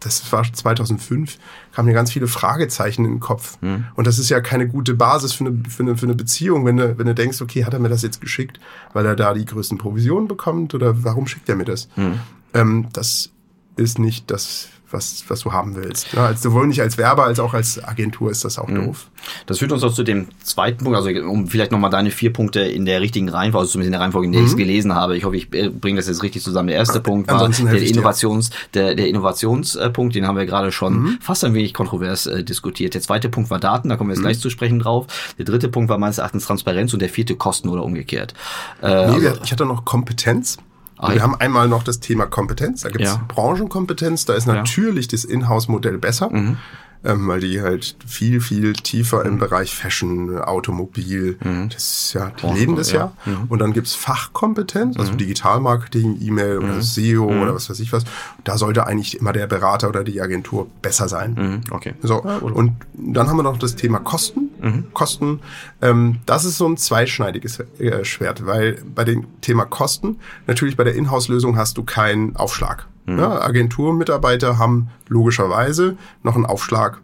das war 2005, kamen mir ganz viele Fragezeichen in den Kopf. Mhm. Und das ist ja keine gute Basis für eine, für eine, für eine Beziehung, wenn du, wenn du denkst, okay, hat er mir das jetzt geschickt, weil er da die größten Provisionen bekommt oder warum schickt er mir das? Mhm. Ähm, das ist nicht das, was, was du haben willst. Ja, also sowohl nicht als Werber als auch als Agentur ist das auch mhm. doof.
Das führt uns auch zu dem zweiten Punkt, also um vielleicht nochmal deine vier Punkte in der richtigen Reihenfolge, also zumindest in der Reihenfolge, in der mhm. ich es gelesen habe. Ich hoffe, ich äh, bringe das jetzt richtig zusammen. Der erste Punkt war der Innovations, der, der Innovationspunkt, den haben wir gerade schon mhm. fast ein wenig kontrovers äh, diskutiert. Der zweite Punkt war Daten, da kommen wir jetzt mhm. gleich zu sprechen drauf. Der dritte Punkt war meines Erachtens Transparenz und der vierte Kosten oder umgekehrt.
Äh, nee, also, ich hatte noch Kompetenz. Ah, wir haben einmal noch das Thema Kompetenz. Da gibt es ja. Branchenkompetenz. Da ist natürlich ja. das Inhouse-Modell besser. Mhm ähm, weil die halt viel, viel tiefer im Bereich Fashion, Automobil, mhm. das ist ja, die oh, leben das ja. ja. Mhm. Und dann gibt's Fachkompetenz, also mhm. Digitalmarketing, E-Mail oder mhm. SEO mhm. oder was weiß ich was. Da sollte eigentlich immer der Berater oder die Agentur besser sein.
Mhm. Okay.
So, und dann haben wir noch das Thema Kosten. Kosten, ähm, das ist so ein zweischneidiges äh, Schwert, weil bei dem Thema Kosten, natürlich bei der Inhouse-Lösung hast du keinen Aufschlag. Mhm. Ja, Agenturmitarbeiter haben logischerweise noch einen Aufschlag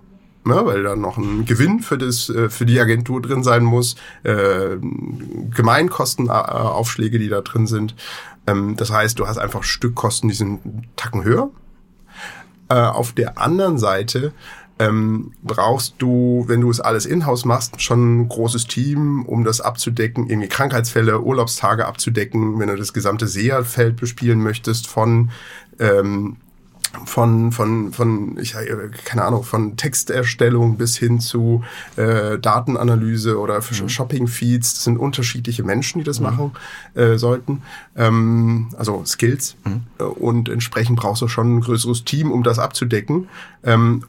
ja, weil da noch ein Gewinn für, das, äh, für die Agentur drin sein muss, äh, Gemeinkostenaufschläge, die da drin sind. Ähm, das heißt, du hast einfach Stückkosten, die sind einen Tacken höher. Äh, auf der anderen Seite ähm, brauchst du, wenn du es alles in-house machst, schon ein großes Team, um das abzudecken, irgendwie Krankheitsfälle, Urlaubstage abzudecken, wenn du das gesamte SEA-Feld bespielen möchtest, von ähm, von von von ich keine Ahnung von Texterstellung bis hin zu äh, Datenanalyse oder mhm. Shopping Feeds das sind unterschiedliche Menschen die das mhm. machen äh, sollten ähm, also Skills mhm. Äh, und entsprechend brauchst du schon ein größeres Team um das abzudecken ähm,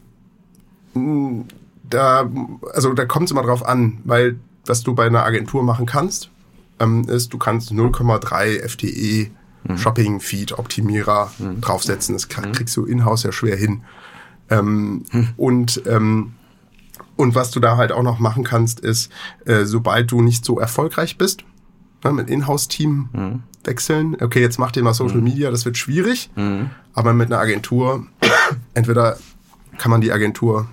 da, also da kommt es immer drauf an, weil was du bei einer Agentur machen kannst, ähm, ist, du kannst 0,3 FTE mhm. Shopping Feed Optimierer mhm. draufsetzen. Das mhm. kriegst du in-house ja schwer hin. Ähm, mhm. Und ähm, und was du da halt auch noch machen kannst, ist, äh, sobald du nicht so erfolgreich bist, ne, mit Inhouse-Team mhm. wechseln. Okay, jetzt mach dir mal Social mhm. Media, das wird schwierig. Mhm. Aber mit einer Agentur, entweder kann man die Agentur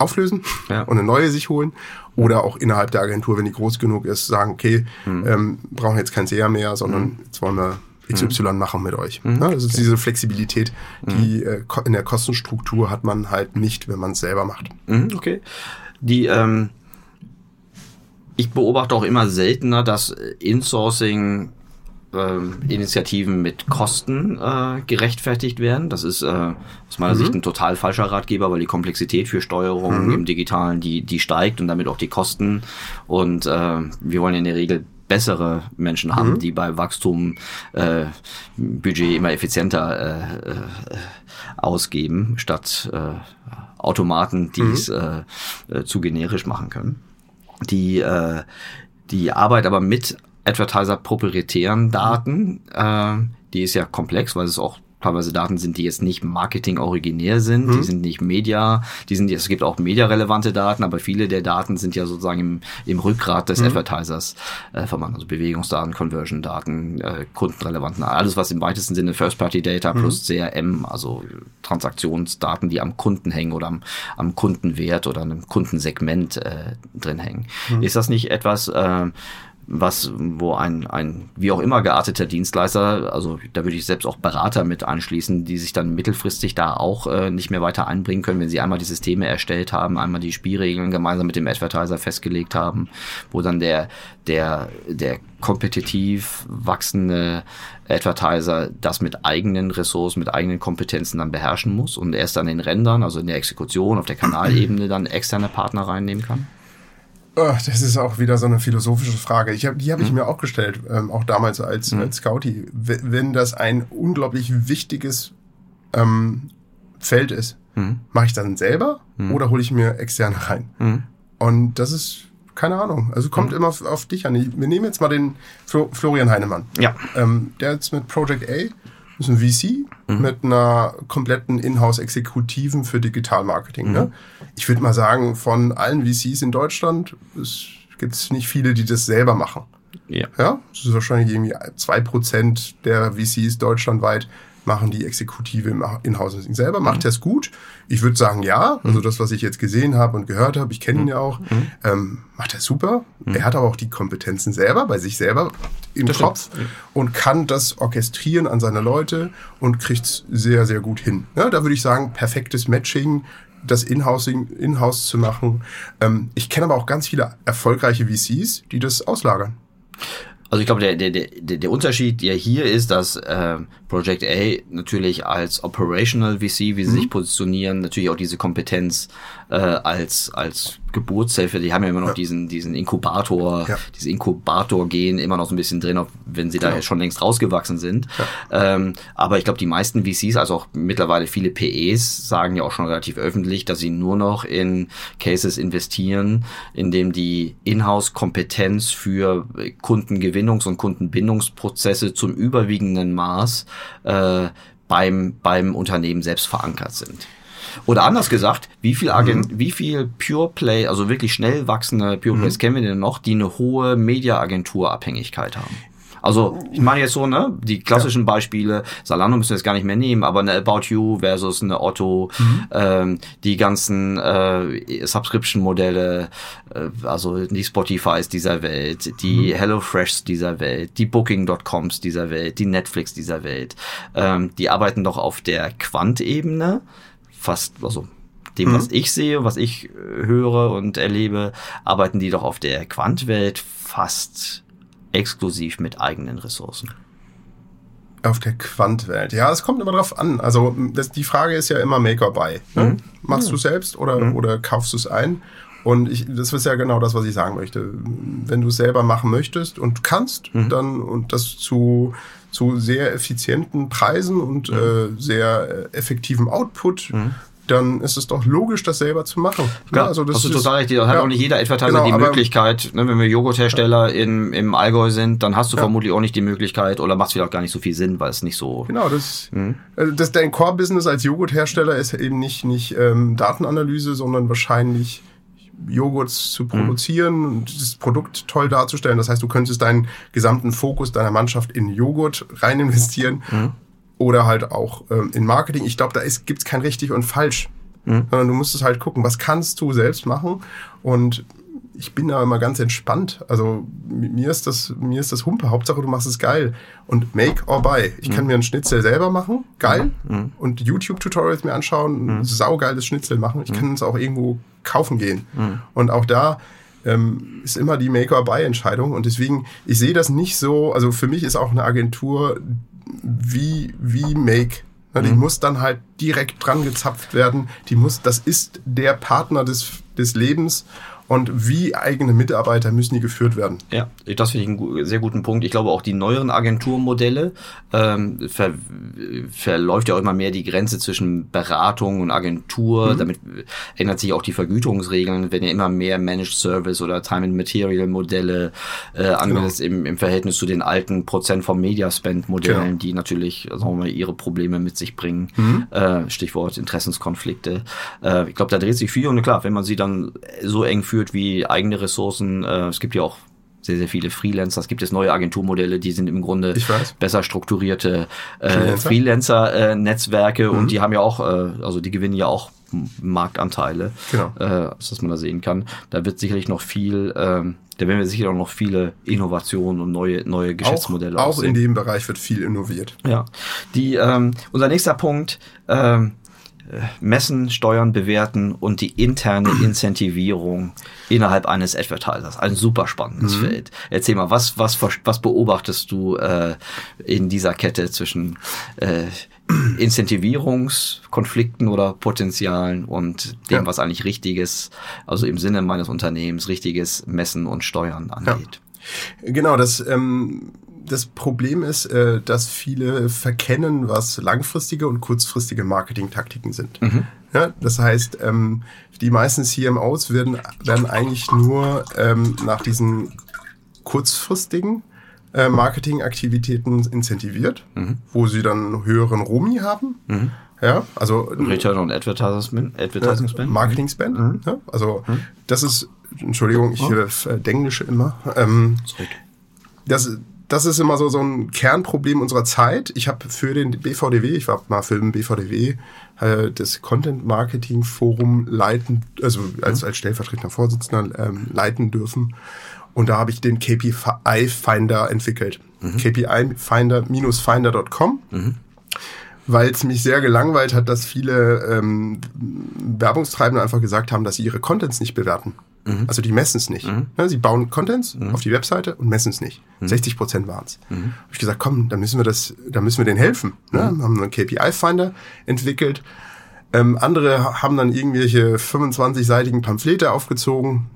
auflösen ja. und eine neue sich holen. Oder auch innerhalb der Agentur, wenn die groß genug ist, sagen, okay, mhm. ähm, brauchen jetzt kein SEA mehr, sondern mhm. jetzt wollen wir XY mhm. machen mit euch. Mhm. Also okay. diese Flexibilität, die äh, in der Kostenstruktur hat man halt nicht, wenn man es selber macht.
Mhm, okay. Die, ähm, ich beobachte auch immer seltener, dass Insourcing ähm, Initiativen mit Kosten äh, gerechtfertigt werden. Das ist äh, aus meiner mhm. Sicht ein total falscher Ratgeber, weil die Komplexität für Steuerung mhm. im Digitalen, die, die steigt und damit auch die Kosten. Und äh, wir wollen in der Regel bessere Menschen haben, mhm. die bei Wachstum äh, Budget immer effizienter äh, äh, ausgeben, statt äh, Automaten, die es mhm. äh, äh, zu generisch machen können. Die, äh, die Arbeit aber mit Advertiser proprietären Daten, äh, die ist ja komplex, weil es auch teilweise Daten sind, die jetzt nicht Marketing originär sind, mhm. die sind nicht Media, die sind, es gibt auch mediarelevante Daten, aber viele der Daten sind ja sozusagen im, im Rückgrat des mhm. Advertisers äh, verwandt, also Bewegungsdaten, Conversion-Daten, äh, kundenrelevanten, alles was im weitesten Sinne First-Party-Data mhm. plus CRM, also Transaktionsdaten, die am Kunden hängen oder am, am Kundenwert oder einem Kundensegment äh, drin hängen. Mhm. Ist das nicht etwas, äh, was, wo ein, ein wie auch immer gearteter Dienstleister, also da würde ich selbst auch Berater mit anschließen, die sich dann mittelfristig da auch äh, nicht mehr weiter einbringen können, wenn sie einmal die Systeme erstellt haben, einmal die Spielregeln gemeinsam mit dem Advertiser festgelegt haben, wo dann der, der, der kompetitiv wachsende Advertiser das mit eigenen Ressourcen, mit eigenen Kompetenzen dann beherrschen muss und erst dann in den Rändern, also in der Exekution, auf der Kanalebene dann externe Partner reinnehmen kann?
Oh, das ist auch wieder so eine philosophische Frage. Ich hab, die habe ich mhm. mir auch gestellt, ähm, auch damals als, mhm. als Scouty. Wenn das ein unglaublich wichtiges ähm, Feld ist, mhm. mache ich dann selber mhm. oder hole ich mir externe rein? Mhm. Und das ist keine Ahnung. Also kommt mhm. immer auf, auf, dich an. Wir nehmen jetzt mal den Flo Florian Heinemann.
Ja.
Ähm, der jetzt mit Project A ist ein VC mhm. mit einer kompletten Inhouse-Exekutiven für Digitalmarketing. Mhm. Ne? Ich würde mal sagen, von allen VCs in Deutschland gibt es nicht viele, die das selber machen.
Ja.
Ja, das ist wahrscheinlich irgendwie zwei Prozent der VCs deutschlandweit machen die Exekutive im Inhouse selber. Macht mhm. er es gut? Ich würde sagen, ja. Also mhm. das, was ich jetzt gesehen habe und gehört habe, ich kenne ihn mhm. ja auch, mhm. ähm, macht er super. Mhm. Er hat aber auch die Kompetenzen selber, bei sich selber im das Kopf stimmt. und kann das orchestrieren an seine Leute und kriegt es sehr, sehr gut hin. Ja, da würde ich sagen, perfektes Matching das Inhousing, Inhouse zu machen. Ähm, ich kenne aber auch ganz viele erfolgreiche VCs, die das auslagern.
Also ich glaube, der, der, der, der Unterschied ja hier ist, dass äh, Project A natürlich als Operational VC, wie sie mhm. sich positionieren, natürlich auch diese Kompetenz äh, als, als Geburtshilfe, die haben ja immer noch ja. diesen, diesen Inkubator, ja. dieses Inkubator-Gen immer noch so ein bisschen drin, auch wenn sie da ja. schon längst rausgewachsen sind. Ähm, aber ich glaube, die meisten VCs, also auch mittlerweile viele PEs, sagen ja auch schon relativ öffentlich, dass sie nur noch in Cases investieren, in dem die Inhouse-Kompetenz für Kundengewinnungs- und Kundenbindungsprozesse zum überwiegenden Maß äh, beim, beim Unternehmen selbst verankert sind. Oder anders gesagt, wie viel Agent, mhm. wie viel Pure Play, also wirklich schnell wachsende Pure Plays mhm. kennen wir denn noch, die eine hohe Media-Agentur-Abhängigkeit haben? Also ich meine jetzt so, ne, die klassischen ja. Beispiele, Salando müssen wir jetzt gar nicht mehr nehmen, aber eine About You versus eine Otto, mhm. ähm, die ganzen äh, Subscription-Modelle, äh, also die Spotifys dieser Welt, die mhm. HelloFreshs dieser Welt, die Booking.coms dieser Welt, die Netflix dieser Welt, ähm, die arbeiten doch auf der Quant-Ebene fast, also dem, mhm. was ich sehe, was ich äh, höre und erlebe, arbeiten die doch auf der Quantwelt fast exklusiv mit eigenen Ressourcen.
Auf der Quantwelt. Ja, es kommt immer drauf an. Also das, die Frage ist ja immer Make or Buy. Ne? Mhm. Machst mhm. du selbst oder, mhm. oder kaufst du es ein? Und ich, das ist ja genau das, was ich sagen möchte. Wenn du es selber machen möchtest und kannst, mhm. dann und das zu zu sehr effizienten Preisen und mhm. äh, sehr äh, effektivem Output, mhm. dann ist es doch logisch, das selber zu machen.
Ja, also das hast ist, total recht. Da hat ja, auch nicht jeder Advertiser genau, die Möglichkeit, ne, wenn wir Joghurthersteller ja. in, im Allgäu sind, dann hast du ja. vermutlich auch nicht die Möglichkeit oder macht es vielleicht auch gar nicht so viel Sinn, weil es nicht so.
Genau, das, mhm. also das dein Core-Business als Joghurthersteller ist eben nicht, nicht ähm, Datenanalyse, sondern wahrscheinlich Joghurts zu produzieren mhm. und das Produkt toll darzustellen. Das heißt, du könntest deinen gesamten Fokus deiner Mannschaft in Joghurt rein investieren mhm. oder halt auch ähm, in Marketing. Ich glaube, da gibt es kein richtig und falsch, mhm. sondern du musst es halt gucken, was kannst du selbst machen und ich bin da immer ganz entspannt. Also mir ist das, mir ist das Humpe. Hauptsache, du machst es geil. Und make or buy. Ich mhm. kann mir einen Schnitzel selber machen, geil. Mhm. mhm. Und YouTube-Tutorials mir anschauen, mhm. saugeiles Schnitzel machen. Ich mhm. kann es auch irgendwo kaufen gehen. Mhm. Und auch da ähm, ist immer die Make-or-Buy-Entscheidung. Und deswegen, ich sehe das nicht so, also für mich ist auch eine Agentur wie, wie Make. Die mhm. muss dann halt direkt dran gezapft werden. Die muss, das ist der Partner des, des Lebens und wie eigene Mitarbeiter müssen die geführt werden.
Ja, das finde ich einen sehr guten Punkt. Ich glaube auch die neueren Agenturmodelle ähm, ver, verläuft ja auch immer mehr die Grenze zwischen Beratung und Agentur. Mhm. Damit ändert sich auch die Vergütungsregeln, wenn ja immer mehr Managed Service oder Time and Material Modelle äh, angesetzt genau. im, im Verhältnis zu den alten Prozent vom Media Spend Modellen, genau. die natürlich sagen wir mal, ihre Probleme mit sich bringen. Mhm. Äh, Stichwort Interessenskonflikte. Äh, ich glaube, da dreht sich viel und klar, wenn man sie dann so eng führt, führt wie eigene Ressourcen. Äh, es gibt ja auch sehr, sehr viele Freelancer. Es gibt jetzt neue Agenturmodelle, die sind im Grunde besser strukturierte äh, Freelancer-Netzwerke mhm. und die haben ja auch, äh, also die gewinnen ja auch Marktanteile, genau. äh, dass man da sehen kann. Da wird sicherlich noch viel, ähm, da werden wir sicher auch noch viele Innovationen und neue, neue Geschäftsmodelle
Auch, auch in dem Bereich wird viel innoviert.
Ja. Die, ähm, unser nächster Punkt, ähm, messen, steuern, bewerten und die interne Incentivierung innerhalb eines Advertisers. Ein super spannendes mhm. Feld. Erzähl mal, was, was, was beobachtest du äh, in dieser Kette zwischen äh, Incentivierungskonflikten oder Potenzialen und dem, ja. was eigentlich richtiges, also im Sinne meines Unternehmens, richtiges Messen und Steuern angeht?
Ja. Genau, das ähm, das Problem ist, äh, dass viele verkennen, was langfristige und kurzfristige Marketingtaktiken sind. Mhm. Ja, das heißt, ähm, die meisten CMOs werden, werden eigentlich nur ähm, nach diesen kurzfristigen äh, Marketingaktivitäten incentiviert, mhm. wo sie dann höheren Romi haben. Mhm. Ja, also
Return on Advertising, Advertising
Spend. Marketing Spend. Mhm. Ja, also mhm. das ist, Entschuldigung, ich oh. äh, Englische immer. Ähm, das, das ist immer so, so ein Kernproblem unserer Zeit. Ich habe für den BVDW, ich war mal für den BVDW, äh, das Content Marketing Forum leiten, also als, als stellvertretender Vorsitzender ähm, leiten dürfen. Und da habe ich den KPI Finder entwickelt. Mhm. KPI Finder-Finder.com. Mhm weil es mich sehr gelangweilt hat, dass viele ähm, Werbungstreibende einfach gesagt haben, dass sie ihre Contents nicht bewerten. Mhm. Also die messen es nicht. Mhm. Sie bauen Contents mhm. auf die Webseite und messen es nicht. 60 mhm. Prozent waren es. Mhm. Habe ich gesagt, komm, da müssen wir das, da müssen wir denen helfen. Ne? Mhm. Haben einen KPI-Finder entwickelt. Ähm, andere haben dann irgendwelche 25-seitigen Pamphlete aufgezogen.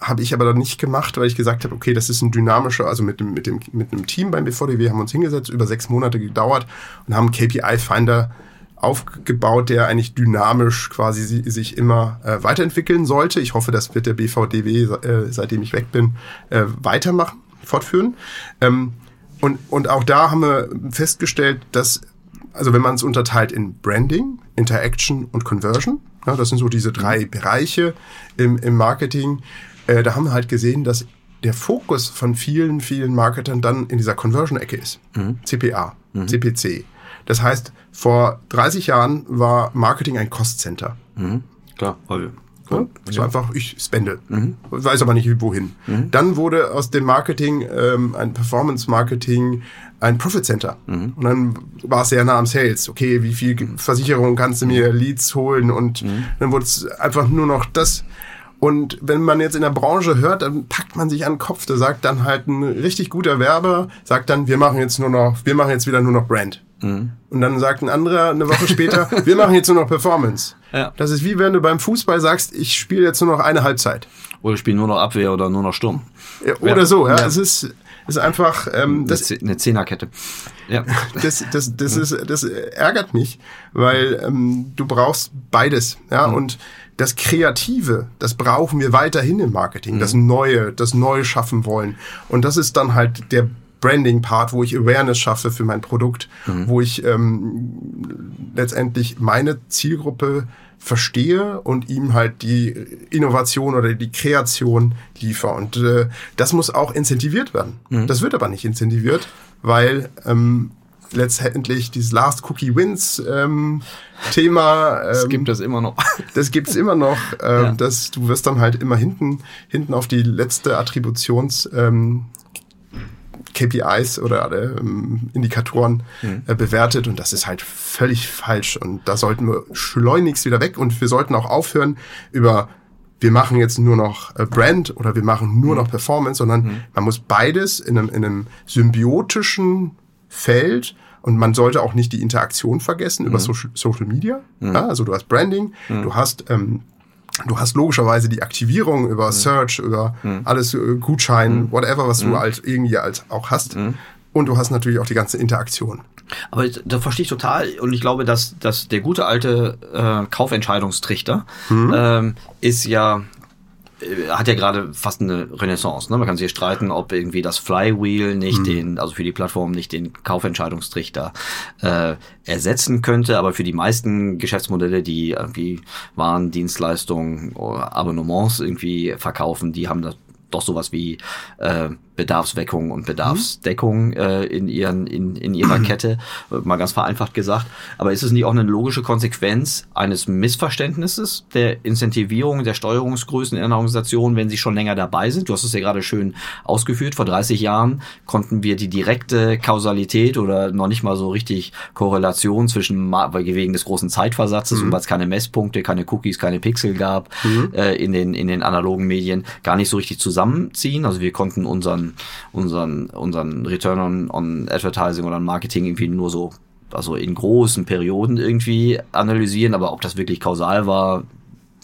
Habe ich aber dann nicht gemacht, weil ich gesagt habe, okay, das ist ein dynamischer, also mit dem, mit dem, mit einem Team beim BVDW haben wir uns hingesetzt, über sechs Monate gedauert und haben KPI-Finder aufgebaut, der eigentlich dynamisch quasi sich immer äh, weiterentwickeln sollte. Ich hoffe, das wird der BVDW, äh, seitdem ich weg bin, äh, weitermachen, fortführen. Ähm, und, und auch da haben wir festgestellt, dass, also wenn man es unterteilt in Branding, Interaction und Conversion, ja, das sind so diese drei. Bereiche im, im Marketing, äh, da haben wir halt gesehen, dass der Fokus von vielen, vielen Marketern dann in dieser Conversion-Ecke ist. Mhm. CPA, mhm. CPC. Das heißt, vor 30 Jahren war Marketing ein Cost-Center.
Mhm. Klar,
weil ja, so einfach, ich spende. Mhm. Weiß aber nicht wohin. Mhm. Dann wurde aus dem Marketing ähm, ein Performance-Marketing ein Profit Center. Mhm. Und dann war es sehr nah am Sales. Okay, wie viel mhm. Versicherung kannst du mir Leads holen? Und mhm. dann wurde es einfach nur noch das. Und wenn man jetzt in der Branche hört, dann packt man sich an den Kopf. Da sagt dann halt ein richtig guter Werber, sagt dann, wir machen jetzt nur noch, wir machen jetzt wieder nur noch Brand. Mhm. Und dann sagt ein anderer eine Woche später, wir machen jetzt nur noch Performance. Ja. Das ist wie wenn du beim Fußball sagst, ich spiele jetzt nur noch eine Halbzeit.
Oder ich spiele nur noch Abwehr oder nur noch Sturm.
Ja, oder ja. so, ja. Es ist, ist einfach ähm,
das, eine Zehnerkette.
Ja. Das, das, das, ist, das ärgert mich, weil ähm, du brauchst beides. Ja, mhm. und das Kreative, das brauchen wir weiterhin im Marketing. Mhm. Das Neue, das Neue schaffen wollen. Und das ist dann halt der Branding-Part, wo ich Awareness schaffe für mein Produkt, mhm. wo ich ähm, letztendlich meine Zielgruppe verstehe und ihm halt die Innovation oder die Kreation liefere. Und äh, das muss auch incentiviert werden. Mhm. Das wird aber nicht incentiviert, weil ähm, letztendlich dieses Last Cookie Wins ähm, Thema.
Ähm, das gibt es immer noch.
Das gibt's immer noch. Ähm, ja. dass du wirst dann halt immer hinten hinten auf die letzte Attributions ähm, KPIs oder ähm, Indikatoren mhm. äh, bewertet und das ist halt völlig falsch und da sollten wir schleunigst wieder weg und wir sollten auch aufhören über wir machen jetzt nur noch äh, Brand oder wir machen nur noch Performance, sondern man muss beides in einem, in einem symbiotischen Feld und man sollte auch nicht die Interaktion vergessen über Social, Social Media. Ja, also du hast Branding, du hast ähm, du hast logischerweise die Aktivierung über Search, über alles äh, Gutschein, whatever, was du als irgendwie als auch hast. Und du hast natürlich auch die ganze Interaktion.
Aber da verstehe ich total. Und ich glaube, dass, dass der gute alte äh, Kaufentscheidungstrichter ähm, ist ja hat ja gerade fast eine Renaissance. Ne? Man kann sich streiten, ob irgendwie das Flywheel nicht den, also für die Plattform nicht den Kaufentscheidungstrichter äh, ersetzen könnte, aber für die meisten Geschäftsmodelle, die irgendwie Waren, Dienstleistungen, Abonnements irgendwie verkaufen, die haben das doch sowas wie äh, Bedarfsweckung und Bedarfsdeckung äh, in ihren in, in ihrer Kette, mal ganz vereinfacht gesagt. Aber ist es nicht auch eine logische Konsequenz eines Missverständnisses der Incentivierung der Steuerungsgrößen in einer Organisation, wenn sie schon länger dabei sind? Du hast es ja gerade schön ausgeführt. Vor 30 Jahren konnten wir die direkte Kausalität oder noch nicht mal so richtig Korrelation zwischen wegen des großen Zeitversatzes und weil es keine Messpunkte, keine Cookies, keine Pixel gab äh, in den in den analogen Medien gar nicht so richtig zusammenziehen. Also wir konnten unseren unseren unseren Return on, on Advertising oder on Marketing irgendwie nur so also in großen Perioden irgendwie analysieren, aber ob das wirklich kausal war,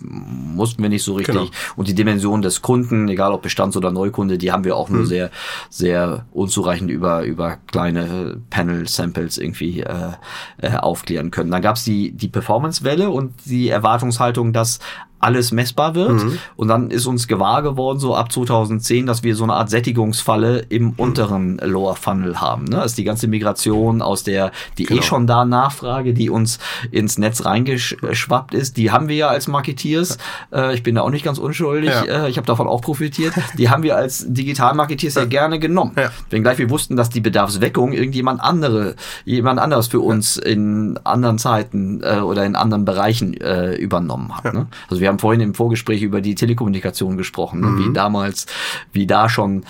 mussten wir nicht so richtig.
Genau.
Und die Dimension des Kunden, egal ob Bestands- oder Neukunde, die haben wir auch nur sehr, sehr unzureichend über, über kleine Panel-Samples irgendwie äh, äh, aufklären können. Dann gab's die, die Performance-Welle und die Erwartungshaltung, dass alles messbar wird. Und dann ist uns gewahr geworden, so ab 2010, dass wir so eine Art Sättigungsfalle im unteren Lower Funnel haben. Ne? Das ist die ganze Migration aus der, die eh schon da Nachfrage, die uns ins Netz reingeschwappt ist, die haben wir ja als Marketeers. Äh, ich bin da auch nicht ganz unschuldig.
Ja.
Äh, ich habe davon auch profitiert. Die haben wir als Digital-Marketeers ja gerne genommen.
Ja.
Wenngleich wir wussten, dass die Bedarfsweckung irgendjemand andere, jemand anderes für uns in anderen Zeiten äh, oder in anderen Bereichen äh, übernommen hat. Ne? Also wir haben vorhin im Vorgespräch über die Telekommunikation gesprochen, ne? wie damals, wie da schon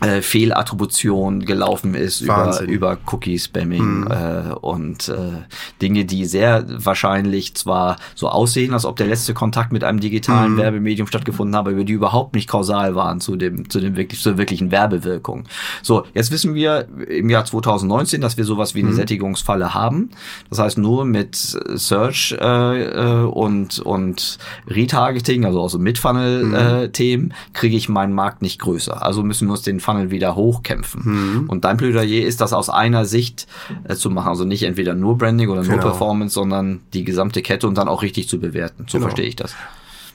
äh, Fehlattribution gelaufen ist über,
Wahnsinn.
über Cookie-Spamming äh, und äh, Dinge, die sehr wahrscheinlich zwar so aussehen, als ob der letzte Kontakt mit einem digitalen Werbemedium stattgefunden hat, aber über die überhaupt nicht kausal waren zu dem, zu dem wirklich, zur wirklichen Werbewirkung. So, jetzt wissen wir im Jahr 2019, dass wir sowas wie eine Sättigungsfalle haben. Das heißt, nur mit Search äh, äh, und, und Retargeting, also auch so Mid-Funnel-Themen, kriege ich meinen Markt nicht größer. Also müssen wir uns den Funnel wieder hochkämpfen. Und dein Plädoyer ist, das aus einer Sicht äh, zu machen. Also nicht entweder nur Branding oder nur
Genau.
Performance, sondern die gesamte Kette und dann auch richtig zu bewerten. So
Genau.
verstehe ich das.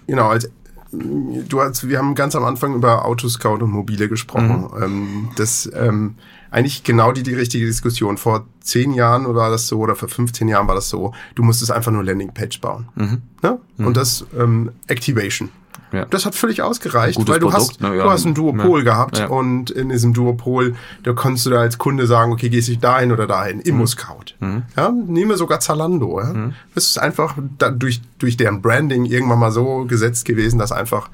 Genau, als du hast, wir haben ganz am Anfang über Autoscout und Mobile gesprochen. Ähm, das ähm, eigentlich genau die, die richtige Diskussion. Vor zehn Jahren war das so oder vor 15 Jahren war das so. Du musstest einfach nur Landingpage bauen. Ne? Und das ähm, Activation.
Ja.
Das hat völlig ausgereicht, weil du
Produkt,
hast,
ne, ja.
du hast ein Duopol gehabt und in diesem Duopol, da konntest du da als Kunde sagen, okay, gehst du dahin oder dahin,
Mhm.
Immo-Scout. Ja, nehme sogar Zalando. Ja. Das ist einfach da, durch, durch deren Branding irgendwann mal so gesetzt gewesen, dass einfach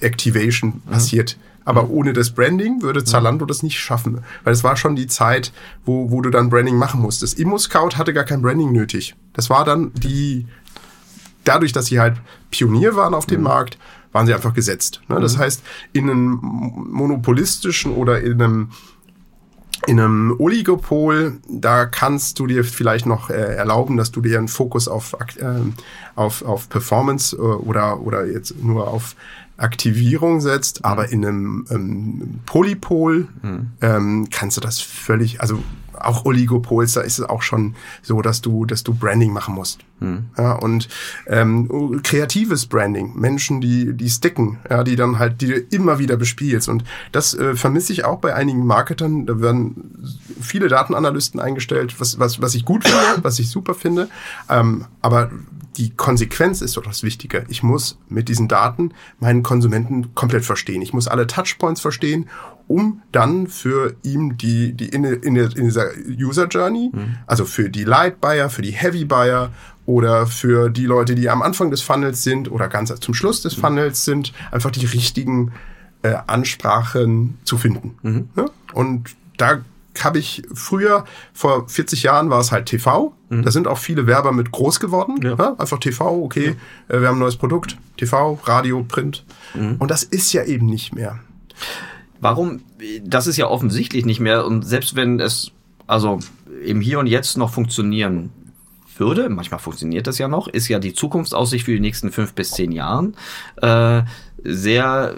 Activation passiert. Aber ohne das Branding würde Zalando das nicht schaffen. Weil es war schon die Zeit, wo, wo du dann Branding machen musstest. Immo-Scout hatte gar kein Branding nötig. Das war dann die, dadurch, dass sie halt Pionier waren auf dem Markt, waren sie einfach gesetzt. Ne? Das heißt, in einem monopolistischen oder in einem in einem Oligopol, da kannst du dir vielleicht noch äh, erlauben, dass du dir einen Fokus auf, ähm, auf, auf Performance äh, oder, oder jetzt nur auf Aktivierung setzt, aber in einem ähm, Polypol ähm, kannst du das völlig, also auch Oligopols, da ist es auch schon so, dass du, dass du Branding machen musst. Ja, und ähm, kreatives Branding, Menschen, die, die sticken, ja, die dann halt, die du immer wieder bespielst. Und das äh, vermisse ich auch bei einigen Marketern. Da werden viele Datenanalysten eingestellt, was, was, was ich gut finde, was ich super finde. Ähm, aber die Konsequenz ist doch das Wichtige. Ich muss mit diesen Daten meinen Konsumenten komplett verstehen. Ich muss alle Touchpoints verstehen, um dann für ihm die, die in, in, in dieser User Journey, also für die Light Buyer, für die Heavy Buyer oder für die Leute, die am Anfang des Funnels sind oder ganz zum Schluss des Funnels sind, einfach die richtigen äh, Ansprachen zu finden. Ja? Und da habe ich früher, vor 40 Jahren war es halt TV. Da sind auch viele Werber mit groß geworden.
Ja.
Ja, einfach TV, okay, äh, wir haben ein neues Produkt. TV, Radio, Print. Und das ist ja eben nicht mehr.
Warum? Das ist ja offensichtlich nicht mehr. Und selbst wenn es also im Hier und Jetzt noch funktionieren würde, manchmal funktioniert das ja noch, ist ja die Zukunftsaussicht für die nächsten fünf bis zehn Jahren äh, sehr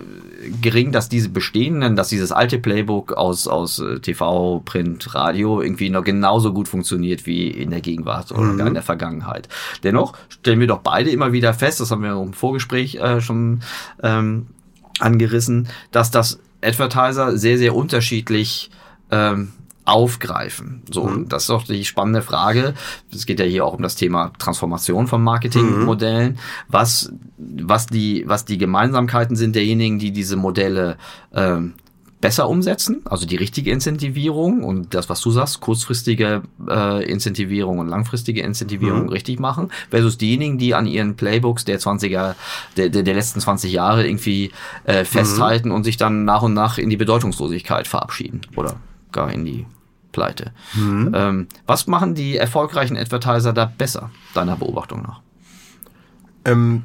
gering, dass diese bestehenden, dass dieses alte Playbook aus, aus äh, TV, Print, Radio irgendwie noch genauso gut funktioniert wie in der Gegenwart oder gar in der Vergangenheit. Dennoch stellen wir doch beide immer wieder fest, das haben wir im Vorgespräch äh, schon ähm, angerissen, dass das Advertiser sehr, sehr unterschiedlich ähm, aufgreifen. So, und das ist doch die spannende Frage. Es geht ja hier auch um das Thema Transformation von Marketingmodellen. Was, was die, was die Gemeinsamkeiten sind derjenigen, die diese Modelle ähm, besser umsetzen, also die richtige Incentivierung und das, was du sagst, kurzfristige äh, Incentivierung und langfristige Incentivierung richtig machen, versus diejenigen, die an ihren Playbooks der 20er, der, der, der letzten 20 Jahre irgendwie äh, festhalten und sich dann nach und nach in die Bedeutungslosigkeit verabschieden oder gar in die Pleite. Ähm, was machen die erfolgreichen Advertiser da besser, deiner Beobachtung nach?
Ähm,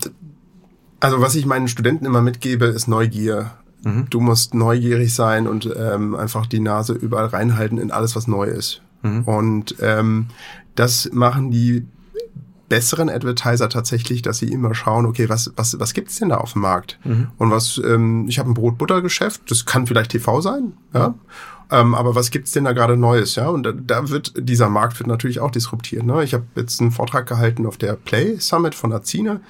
also was ich meinen Studenten immer mitgebe, ist Neugier. Du musst neugierig sein und ähm, einfach die Nase überall reinhalten in alles, was neu ist. Und ähm, das machen die besseren Advertiser tatsächlich, dass sie immer schauen, okay, was, was, was gibt's denn da auf dem Markt? Und was, ähm, ich habe ein Brot-Butter-Geschäft, das kann vielleicht TV sein, ja. Ähm, aber was gibt's denn da gerade Neues, ja? Und da, da wird dieser Markt wird natürlich auch disruptiert. Ne? Ich habe jetzt einen Vortrag gehalten auf der Play Summit von Azine.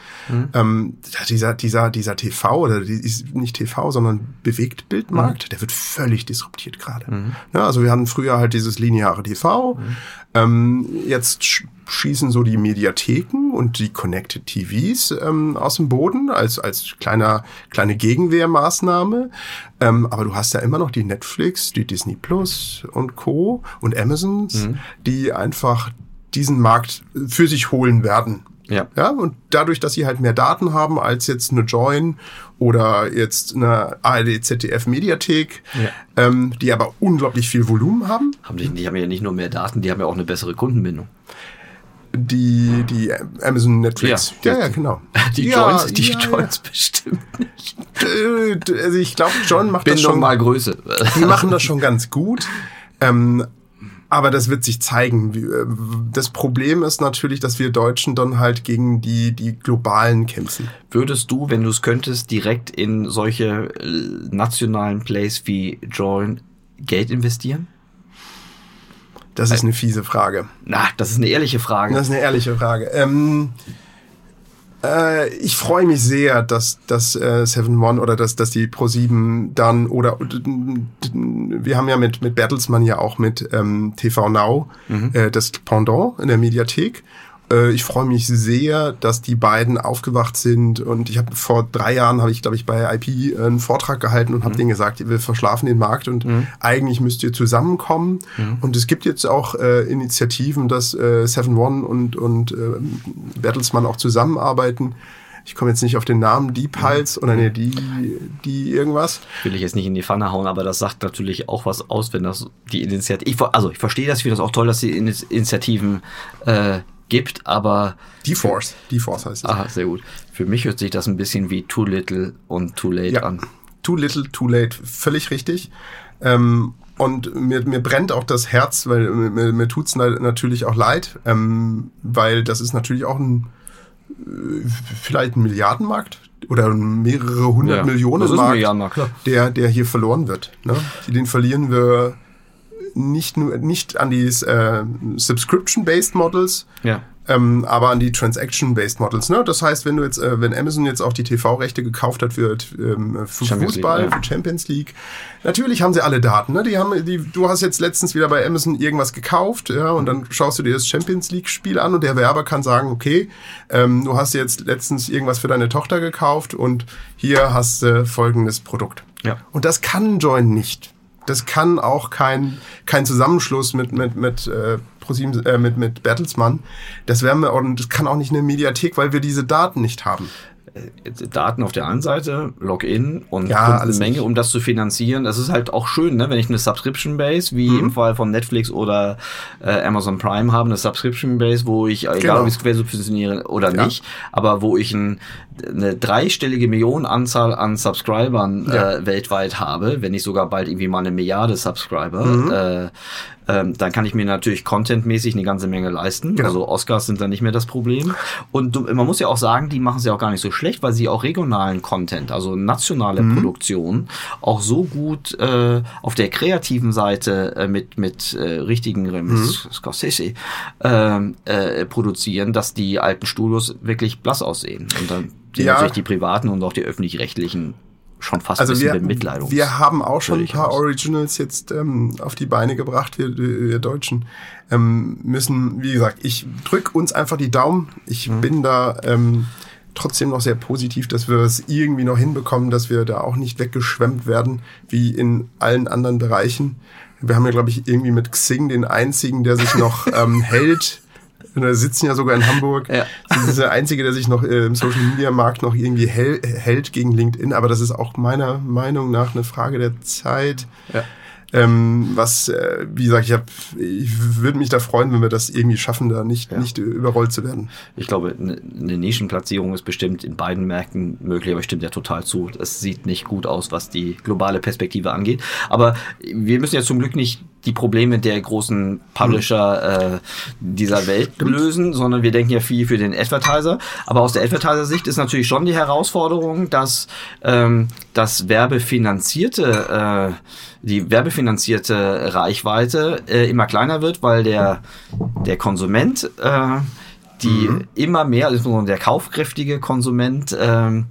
Ähm, ja, dieser dieser dieser TV oder die, nicht TV, sondern Bewegtbildmarkt, der wird völlig disruptiert gerade. Ja, also wir hatten früher halt dieses lineare TV. Ähm, jetzt schießen so die Mediatheken und die Connected TVs ähm, aus dem Boden als als kleiner kleine Gegenwehrmaßnahme. Ähm, aber du hast ja immer noch die Netflix, die Disney Plus und Co. und Amazons, die einfach diesen Markt für sich holen werden.
Ja.
Ja, und dadurch, dass sie halt mehr Daten haben als jetzt eine Join oder jetzt eine ARD ZDF Mediathek,
Ja.
ähm, die aber unglaublich viel Volumen haben,
Haben die, die haben ja nicht nur mehr Daten, die haben ja auch eine bessere Kundenbindung.
Die, die Amazon Netflix.
Ja.
Ja, ja, genau.
Die
ja,
Joints, die
ja,
Joints bestimmt nicht.
Ja. Äh, Also ich glaube, John macht das
Bindung
schon.
mal Größe.
Die machen das schon ganz gut. Ähm, aber das wird sich zeigen. Äh, Das Problem ist natürlich, dass wir Deutschen dann halt gegen die, die Globalen kämpfen.
Würdest du, wenn du es könntest, direkt in solche äh, nationalen Plays wie Join Geld investieren?
Das ist eine fiese Frage.
Na, das ist eine ehrliche Frage.
Das ist eine ehrliche Frage. Ähm, äh, ich freue mich sehr, dass dass äh, 7 One oder dass dass die Pro7 dann oder wir haben ja mit mit Bertelsmann ja auch mit ähm, TV Now äh, das Pendant in der Mediathek. Äh, ich freue mich sehr, dass die beiden aufgewacht sind und ich habe vor drei Jahren habe ich glaube ich bei IP einen Vortrag gehalten und habe denen gesagt, wir verschlafen den Markt und eigentlich müsst ihr zusammenkommen und es gibt jetzt auch äh, Initiativen, dass äh, 7 One und und äh, Bertelsmann auch zusammenarbeiten. Ich komme jetzt nicht auf den Namen, die Pulse oder nee, die die irgendwas.
Will ich jetzt nicht in die Pfanne hauen, aber das sagt natürlich auch was aus, wenn das die Initiative. Ich, also ich verstehe das, ich finde das auch toll, dass die Ini- Initiativen äh, gibt, aber
Die Force, die Force heißt es.
aha, sehr gut. Für mich hört sich das ein bisschen wie too little und too late
Ja,
an.
too little, too late, völlig richtig. Ähm, und mir, mir brennt auch das Herz, weil mir, mir tut's na- natürlich auch leid, ähm, weil das ist natürlich auch ein äh, vielleicht ein Milliardenmarkt oder mehrere hundert
Ja,
Millionen Markt,
Milliardenmarkt,
der der hier verloren wird. Ne? Den verlieren wir nicht nur nicht an die äh, Subscription-based Models,
Ja.
ähm, aber an die Transaction-based Models. Ne? Das heißt, wenn du jetzt, äh, wenn Amazon jetzt auch die TV-Rechte gekauft hat für, ähm, für
Champions
Fußball,
League, ja.
für Champions League, natürlich haben sie alle Daten. Ne? Die haben, die, du hast jetzt letztens wieder bei Amazon irgendwas gekauft, ja, und dann schaust du dir das Champions League-Spiel an und der Werber kann sagen, okay, ähm, du hast jetzt letztens irgendwas für deine Tochter gekauft und hier hast du folgendes Produkt.
Ja.
Und das kann Join nicht. Das kann auch kein, kein Zusammenschluss mit, mit, mit, äh, ProSieben, äh, mit, mit Bertelsmann. Das werden wir, und das kann auch nicht eine Mediathek, weil wir diese Daten nicht haben.
Daten auf der einen Seite, Login und
Ja,
eine Menge, um das zu finanzieren. Das ist halt auch schön, ne? wenn ich eine Subscription Base, wie
Mhm.
im Fall von Netflix oder äh, Amazon Prime haben, eine Subscription Base, wo ich, äh, egal
Genau.
ob ich es quersubventioniere oder
Ja.
nicht, aber wo ich ein, eine dreistellige Millionenanzahl an Subscribern
Ja.
äh, weltweit habe, wenn nicht sogar bald irgendwie mal eine Milliarde Subscriber,
Mhm.
äh, ähm, dann kann ich mir natürlich contentmäßig eine ganze Menge leisten.
Genau.
Also Oscars sind da nicht mehr das Problem. Und du, man muss ja auch sagen, die machen es ja auch gar nicht so schlecht, weil sie auch regionalen Content, also nationale
Mhm.
Produktion, auch so gut äh, auf der kreativen Seite äh, mit mit äh, richtigen
Mhm.
mit Scorsese ähm, äh, produzieren, dass die alten Studios wirklich blass aussehen. Und dann sind
Ja.
natürlich die privaten und auch die öffentlich-rechtlichen schon fast
Also
ein bisschen
wir,
bemitleidungs-
wir haben auch schon ein paar. Originals jetzt ähm, auf die Beine gebracht, wir, wir Deutschen. Ähm, müssen, wie gesagt, ich drück uns einfach die Daumen. Ich
Mhm.
bin da ähm, trotzdem noch sehr positiv, dass wir es irgendwie noch hinbekommen, dass wir da auch nicht weggeschwemmt werden, wie in allen anderen Bereichen. Wir haben ja, glaube ich, irgendwie mit Xing den einzigen, der sich noch ähm, hält. Wir sitzen ja sogar in Hamburg.
Ja.
Das ist der einzige, der sich noch äh, im Social Media Markt noch irgendwie hält, hält gegen LinkedIn. Aber das ist auch meiner Meinung nach eine Frage der Zeit.
Ja.
Ähm, was, äh, wie gesagt, ich, hab, ich würde mich da freuen, wenn wir das irgendwie schaffen, da nicht, nicht überrollt zu werden.
Ich glaube, eine eine Nischenplatzierung ist bestimmt in beiden Märkten möglich, aber ich stimme dir total zu. Es sieht nicht gut aus, was die globale Perspektive angeht. Aber wir müssen ja zum Glück nicht die Probleme der großen Publisher äh, dieser Welt lösen, sondern wir denken ja viel für den Advertiser. Aber aus der Advertiser-Sicht ist natürlich schon die Herausforderung, dass ähm, das werbefinanzierte, äh, die werbefinanzierte Reichweite äh, immer kleiner wird, weil der, der Konsument äh, die immer mehr, also der kaufkräftige Konsument, ähm,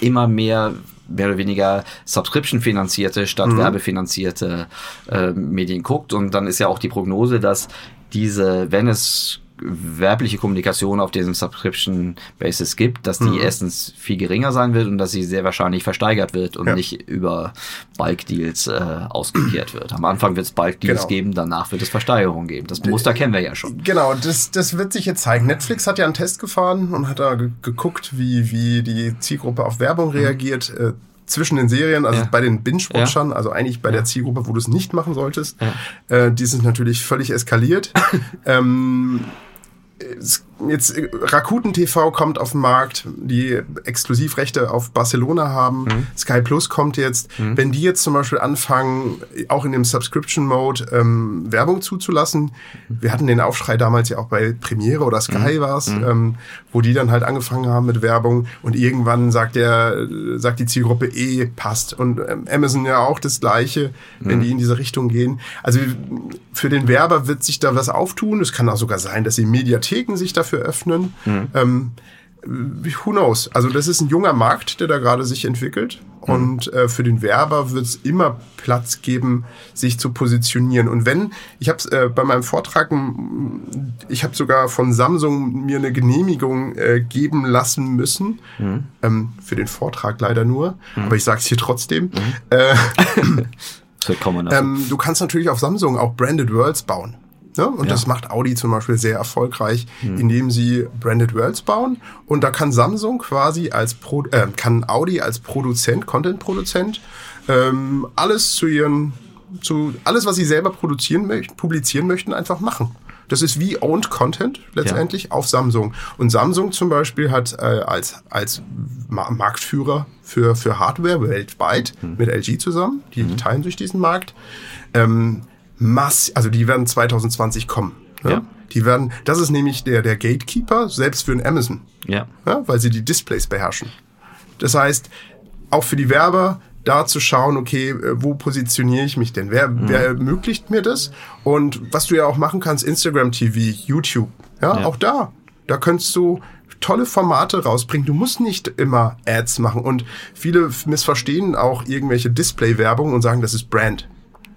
immer mehr mehr oder weniger Subscription-finanzierte statt werbefinanzierte äh, Medien guckt. Und dann ist ja auch die Prognose, dass diese, wenn es werbliche Kommunikation auf diesem Subscription Basis gibt, dass die erstens viel geringer sein wird und dass sie sehr wahrscheinlich versteigert wird und
Ja.
nicht über Bulk Deals äh, ausgekehrt wird. Am Anfang wird es Bulk Deals
Genau.
geben, danach wird es Versteigerung geben. Das Muster kennen wir ja schon.
Genau, das, das wird sich jetzt zeigen. Netflix hat ja einen Test gefahren und hat da ge geguckt, wie, wie die Zielgruppe auf Werbung reagiert. Äh, zwischen den Serien, also
Ja.
bei den Binge-Watchern, also eigentlich bei der Zielgruppe, wo du es nicht machen solltest, äh, die sind natürlich völlig eskaliert. ähm, es- jetzt äh, Rakuten TV kommt auf den Markt, die Exklusivrechte auf Barcelona haben. Sky Plus kommt jetzt. Wenn die jetzt zum Beispiel anfangen, auch in dem Subscription Mode ähm, Werbung zuzulassen, wir hatten den Aufschrei damals ja auch bei Premiere oder Sky war's, ähm, wo die dann halt angefangen haben mit Werbung und irgendwann sagt der sagt die Zielgruppe eh passt und ähm, Amazon ja auch das gleiche, wenn die in diese Richtung gehen. Also für den Werber wird sich da was auftun. Es kann auch sogar sein, dass die Mediatheken sich dafür öffnen. Ähm, who knows? Also das ist ein junger Markt, der da gerade sich entwickelt. Und äh, für den Werber wird es immer Platz geben, sich zu positionieren. Und wenn, ich habe äh, bei meinem Vortrag, ich habe sogar von Samsung mir eine Genehmigung äh, geben lassen müssen, ähm, für den Vortrag leider nur, aber ich sage es hier trotzdem. Äh.
Also.
ähm, du kannst natürlich auf Samsung auch Branded Worlds bauen. Ne? Und das macht Audi zum Beispiel sehr erfolgreich, indem sie Branded Worlds bauen. Und da kann Samsung quasi als Pro äh, kann Audi als Produzent, Content-Produzent, ähm, alles zu ihren, zu alles, was sie selber produzieren möchten, publizieren möchten, einfach machen. Das ist wie Owned Content letztendlich auf Samsung. Und Samsung zum Beispiel hat äh, als, als Ma Marktführer für, für Hardware weltweit mit LG zusammen, die teilen sich diesen Markt, ähm, mass, also die werden 2020 kommen. Ne?
Ja.
Die werden, das ist nämlich der, der Gatekeeper, selbst für ein Amazon,
ja.
ja, weil sie die Displays beherrschen. Das heißt, auch für die Werber, da zu schauen, okay, äh, wo positioniere ich mich denn? Wer, wer ermöglicht mir das? Und was du ja auch machen kannst, Instagram TV, YouTube, ja,
Ja.
auch da. Da könntest du tolle Formate rausbringen. Du musst nicht immer Ads machen. Und viele missverstehen auch irgendwelche Display-Werbung und sagen, das ist Brand.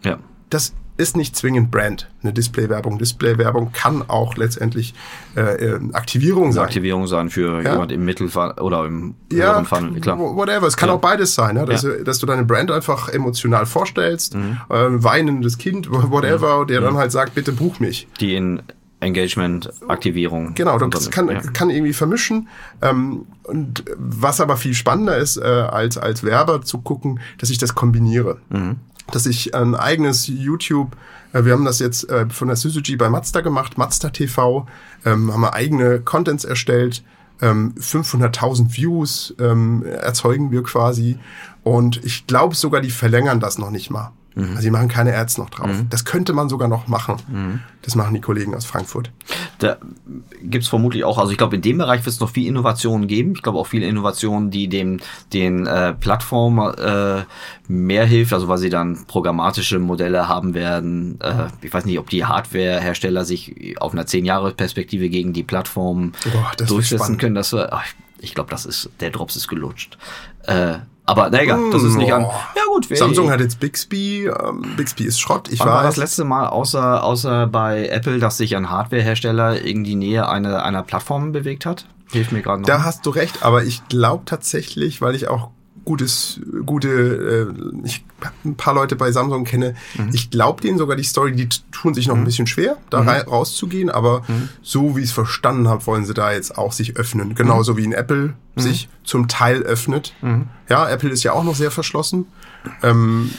Ja.
Das ist nicht zwingend Brand, eine Display-Werbung. Display-Werbung kann auch letztendlich äh, äh, Aktivierung sein.
Aktivierung sein für
Ja.
jemand im Mittelfunnel oder im
ja,
Funnel, klar.
wh- whatever. Es kann
Ja.
auch beides sein, ja? Dass, du- dass du deine Brand einfach emotional vorstellst,
Mhm.
äh, weinendes Kind, whatever, der dann halt sagt, bitte buch mich.
Die in Engagement, Aktivierung.
Genau, das kann, ja. kann irgendwie vermischen. Ähm, und was aber viel spannender ist, äh, als, als Werber zu gucken, dass ich das kombiniere. Mhm. Dass ich ein eigenes YouTube, äh, wir haben das jetzt äh, von der Suzuki bei Mazda gemacht, Mazda TV, ähm, haben wir eigene Contents erstellt, ähm, 500.000 Views ähm, erzeugen wir quasi. Und ich glaube sogar, die verlängern das noch nicht mal. Mhm. Also die machen keine Ads noch drauf. Mhm. Das könnte man sogar noch machen. Mhm. Das machen die Kollegen aus Frankfurt.
Da gibt's vermutlich auch, also ich glaube, in dem Bereich wird es noch viel Innovationen geben. Ich glaube auch viele Innovationen, die dem den äh, Plattformen äh, mehr hilft, also weil sie dann programmatische Modelle haben werden. Äh, ich weiß nicht, ob die Hardwarehersteller sich auf einer zehn Jahre Perspektive gegen die Plattform durchsetzen können. Das, ach, ich glaube, das ist der Drops ist gelutscht. Äh, aber na egal, das ist nicht an.
Ja gut, Samsung hat jetzt Bixby. Ähm, Bixby ist Schrott.
Ich war das letzte Mal außer außer bei Apple, dass sich ein Hardwarehersteller in die Nähe einer einer Plattform bewegt hat.
Hilft mir gerade noch. Da hast du recht, aber ich glaube tatsächlich, weil ich auch gutes, gute, äh, ich ein paar Leute bei Samsung kenne. Mhm. Ich glaube denen sogar die Story, die tun sich noch mhm. ein bisschen schwer, da mhm. rauszugehen, aber mhm. so wie ich es verstanden habe, wollen sie da jetzt auch sich öffnen. Genauso mhm. wie in Apple mhm. sich zum Teil öffnet. Ja, Apple ist ja auch noch sehr verschlossen. Ähm,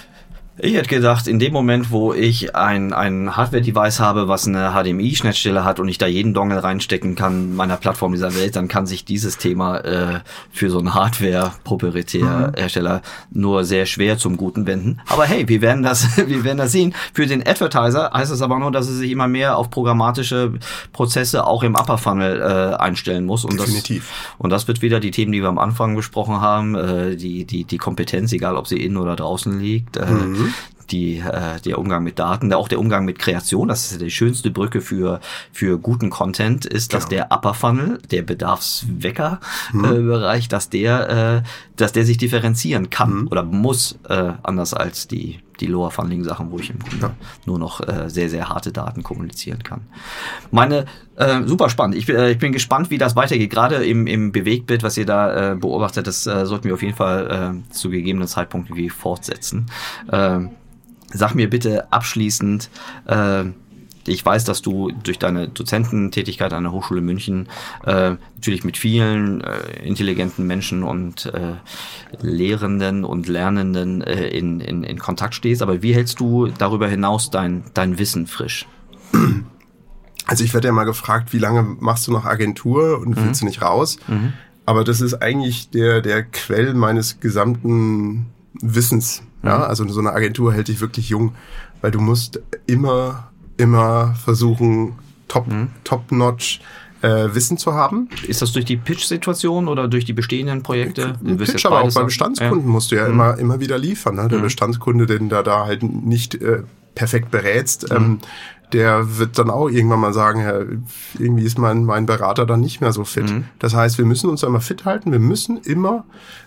ich hätte gedacht, in dem Moment, wo ich ein, ein Hardware-Device habe, was eine HDMI-Schnittstelle hat und ich da jeden Dongle reinstecken kann, meiner Plattform dieser Welt, dann kann sich dieses Thema äh, für so einen Hardware-Proprietär-Hersteller mhm. nur sehr schwer zum Guten wenden. Aber hey, wir werden das, wir werden das sehen. Für den Advertiser heißt es aber nur, dass er sich immer mehr auf programmatische Prozesse auch im Upper Funnel äh, einstellen muss. Und
Definitiv.
Das, und das wird wieder die Themen, die wir am Anfang besprochen haben, äh, die, die, die Kompetenz, egal ob sie innen oder draußen liegt. Äh, mhm die, äh, der Umgang mit Daten, auch der Umgang mit Kreation, das ist die schönste Brücke für, für guten Content, ist, dass genau. der Upper Funnel, der Bedarfswecker-Bereich, mhm. äh, dass der, äh, dass der sich differenzieren kann mhm. oder muss, äh, anders als die, die Lower Funneling Sachen, wo ich im Grunde ja. nur noch äh, sehr, sehr harte Daten kommunizieren kann. Meine, äh, super spannend. Ich, äh, ich bin gespannt, wie das weitergeht. Gerade im, im Bewegtbild, was ihr da äh, beobachtet, das äh, sollten wir auf jeden Fall äh, zu gegebenen Zeitpunkten wie fortsetzen. Äh, Sag mir bitte abschließend, äh, ich weiß, dass du durch deine Dozententätigkeit an der Hochschule München äh, natürlich mit vielen äh, intelligenten Menschen und äh, Lehrenden und Lernenden äh, in, in, in Kontakt stehst. Aber wie hältst du darüber hinaus dein, dein Wissen frisch?
Also ich werde ja mal gefragt, wie lange machst du noch Agentur und willst mhm. du nicht raus? Mhm. Aber das ist eigentlich der, der Quell meines gesamten Wissens. Ja, mhm. also so eine Agentur hält dich wirklich jung, weil du musst immer, immer versuchen, top, mhm. top notch äh, Wissen zu haben.
Ist das durch die Pitch-Situation oder durch die bestehenden Projekte?
Du Pitch, aber auch bei Bestandskunden ja. musst du ja mhm. immer, immer wieder liefern. Ne? Der mhm. Bestandskunde, den da da halt nicht äh, perfekt berätst, mhm. ähm, der wird dann auch irgendwann mal sagen, ja, irgendwie ist mein, mein Berater dann nicht mehr so fit. Mhm. Das heißt, wir müssen uns immer fit halten, wir müssen immer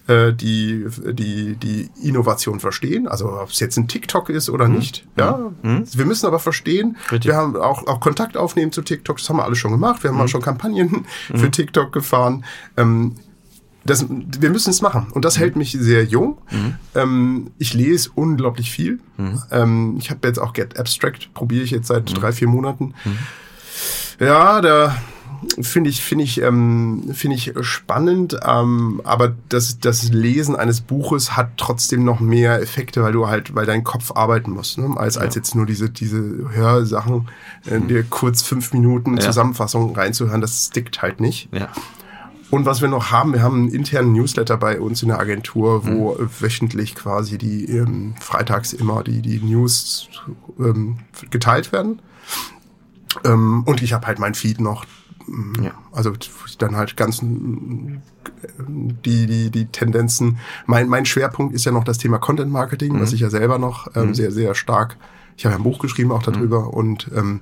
äh, die, die, die Innovation verstehen, also ob es jetzt ein TikTok ist oder mhm. nicht. Ja, mhm. Wir müssen aber verstehen, Richtig. wir haben auch, auch Kontakt aufnehmen zu TikTok, das haben wir alles schon gemacht, wir haben auch mhm. schon Kampagnen für mhm. TikTok gefahren. Ähm, das, wir müssen es machen. Und das mhm. hält mich sehr jung. Mhm. Ähm, ich lese unglaublich viel. Mhm. Ähm, ich habe jetzt auch Get Abstract, probiere ich jetzt seit mhm. drei, vier Monaten. Mhm. Ja, da finde ich, finde ich, ähm, finde ich spannend, ähm, aber das, das Lesen eines Buches hat trotzdem noch mehr Effekte, weil du halt, weil dein Kopf arbeiten muss, ne? als, ja. als jetzt nur diese, diese Hörsachen, äh, dir kurz fünf Minuten ja. Zusammenfassung reinzuhören, das stickt halt nicht. Ja. Und was wir noch haben, wir haben einen internen Newsletter bei uns in der Agentur, wo mhm. wöchentlich quasi die ähm, freitags immer die, die News ähm, geteilt werden. Ähm, und ich habe halt mein Feed noch. Ähm, ja. Also dann halt ganz die, die, die Tendenzen. Mein, mein Schwerpunkt ist ja noch das Thema Content Marketing, mhm. was ich ja selber noch ähm, mhm. sehr, sehr stark. Ich habe ja ein Buch geschrieben auch darüber mhm. und ähm,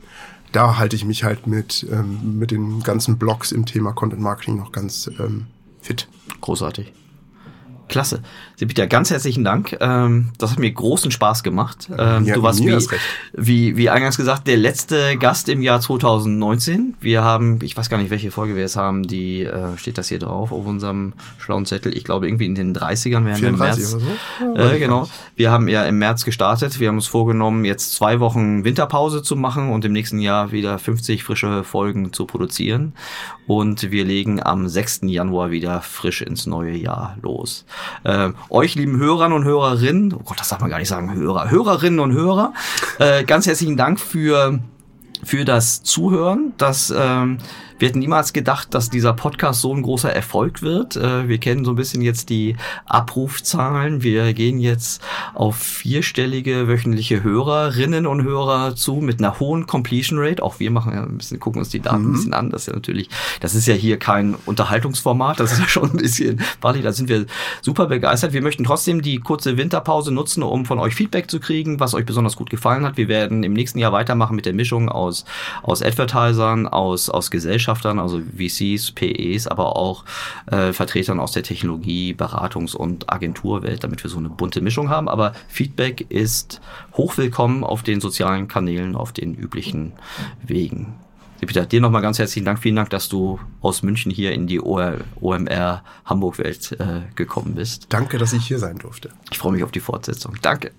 da halte ich mich halt mit, ähm, mit den ganzen Blogs im Thema Content Marketing noch ganz ähm, fit.
Großartig. Klasse. Sebita, ganz herzlichen Dank. Ähm, das hat mir großen Spaß gemacht. Ähm,
Ja,
du warst wie, wie, wie eingangs gesagt, der letzte Gast im Jahr 2019. Wir haben, ich weiß gar nicht, welche Folge wir jetzt haben, die äh, steht das hier drauf auf unserem schlauen Zettel. Ich glaube, irgendwie in den 30ern werden wir im
34
März.
so? Ja,
Äh, genau. Wir haben ja im März gestartet. Wir haben uns vorgenommen, jetzt zwei Wochen Winterpause zu machen und im nächsten Jahr wieder 50 frische Folgen zu produzieren. Und wir legen am 6. Januar wieder frisch ins neue Jahr los. Äh, euch, lieben Hörern und Hörerinnen, oh Gott, das darf man gar nicht sagen, Hörer, Hörerinnen und Hörer, äh, ganz herzlichen Dank für für das Zuhören. Das, ähm, wir hätten niemals gedacht, dass dieser Podcast so ein großer Erfolg wird. Äh, wir kennen so ein bisschen jetzt die Abrufzahlen. Wir gehen jetzt auf vierstellige wöchentliche Hörerinnen und Hörer zu mit einer hohen Completion Rate. Auch wir machen ja ein bisschen, gucken uns die Daten ein bisschen an. Das ist ja natürlich, das ist ja hier kein Unterhaltungsformat. Das ist ja schon ein bisschen, Bali, da sind wir super begeistert. Wir möchten trotzdem die kurze Winterpause nutzen, um von euch Feedback zu kriegen, was euch besonders gut gefallen hat. Wir werden im nächsten Jahr weitermachen mit der Mischung aus, aus Advertisern, aus, aus Gesellschaftern, also VCs, PEs, aber auch äh, Vertretern aus der Technologie, Beratungs- und Agenturwelt, damit wir so eine bunte Mischung haben. Aber Feedback ist hochwillkommen auf den sozialen Kanälen, auf den üblichen Wegen. Peter, dir nochmal ganz herzlichen Dank. Vielen Dank, dass du aus München hier in die OMR Hamburg-Welt äh, gekommen bist.
Danke, dass ich hier sein durfte.
Ich freue mich auf die Fortsetzung. Danke.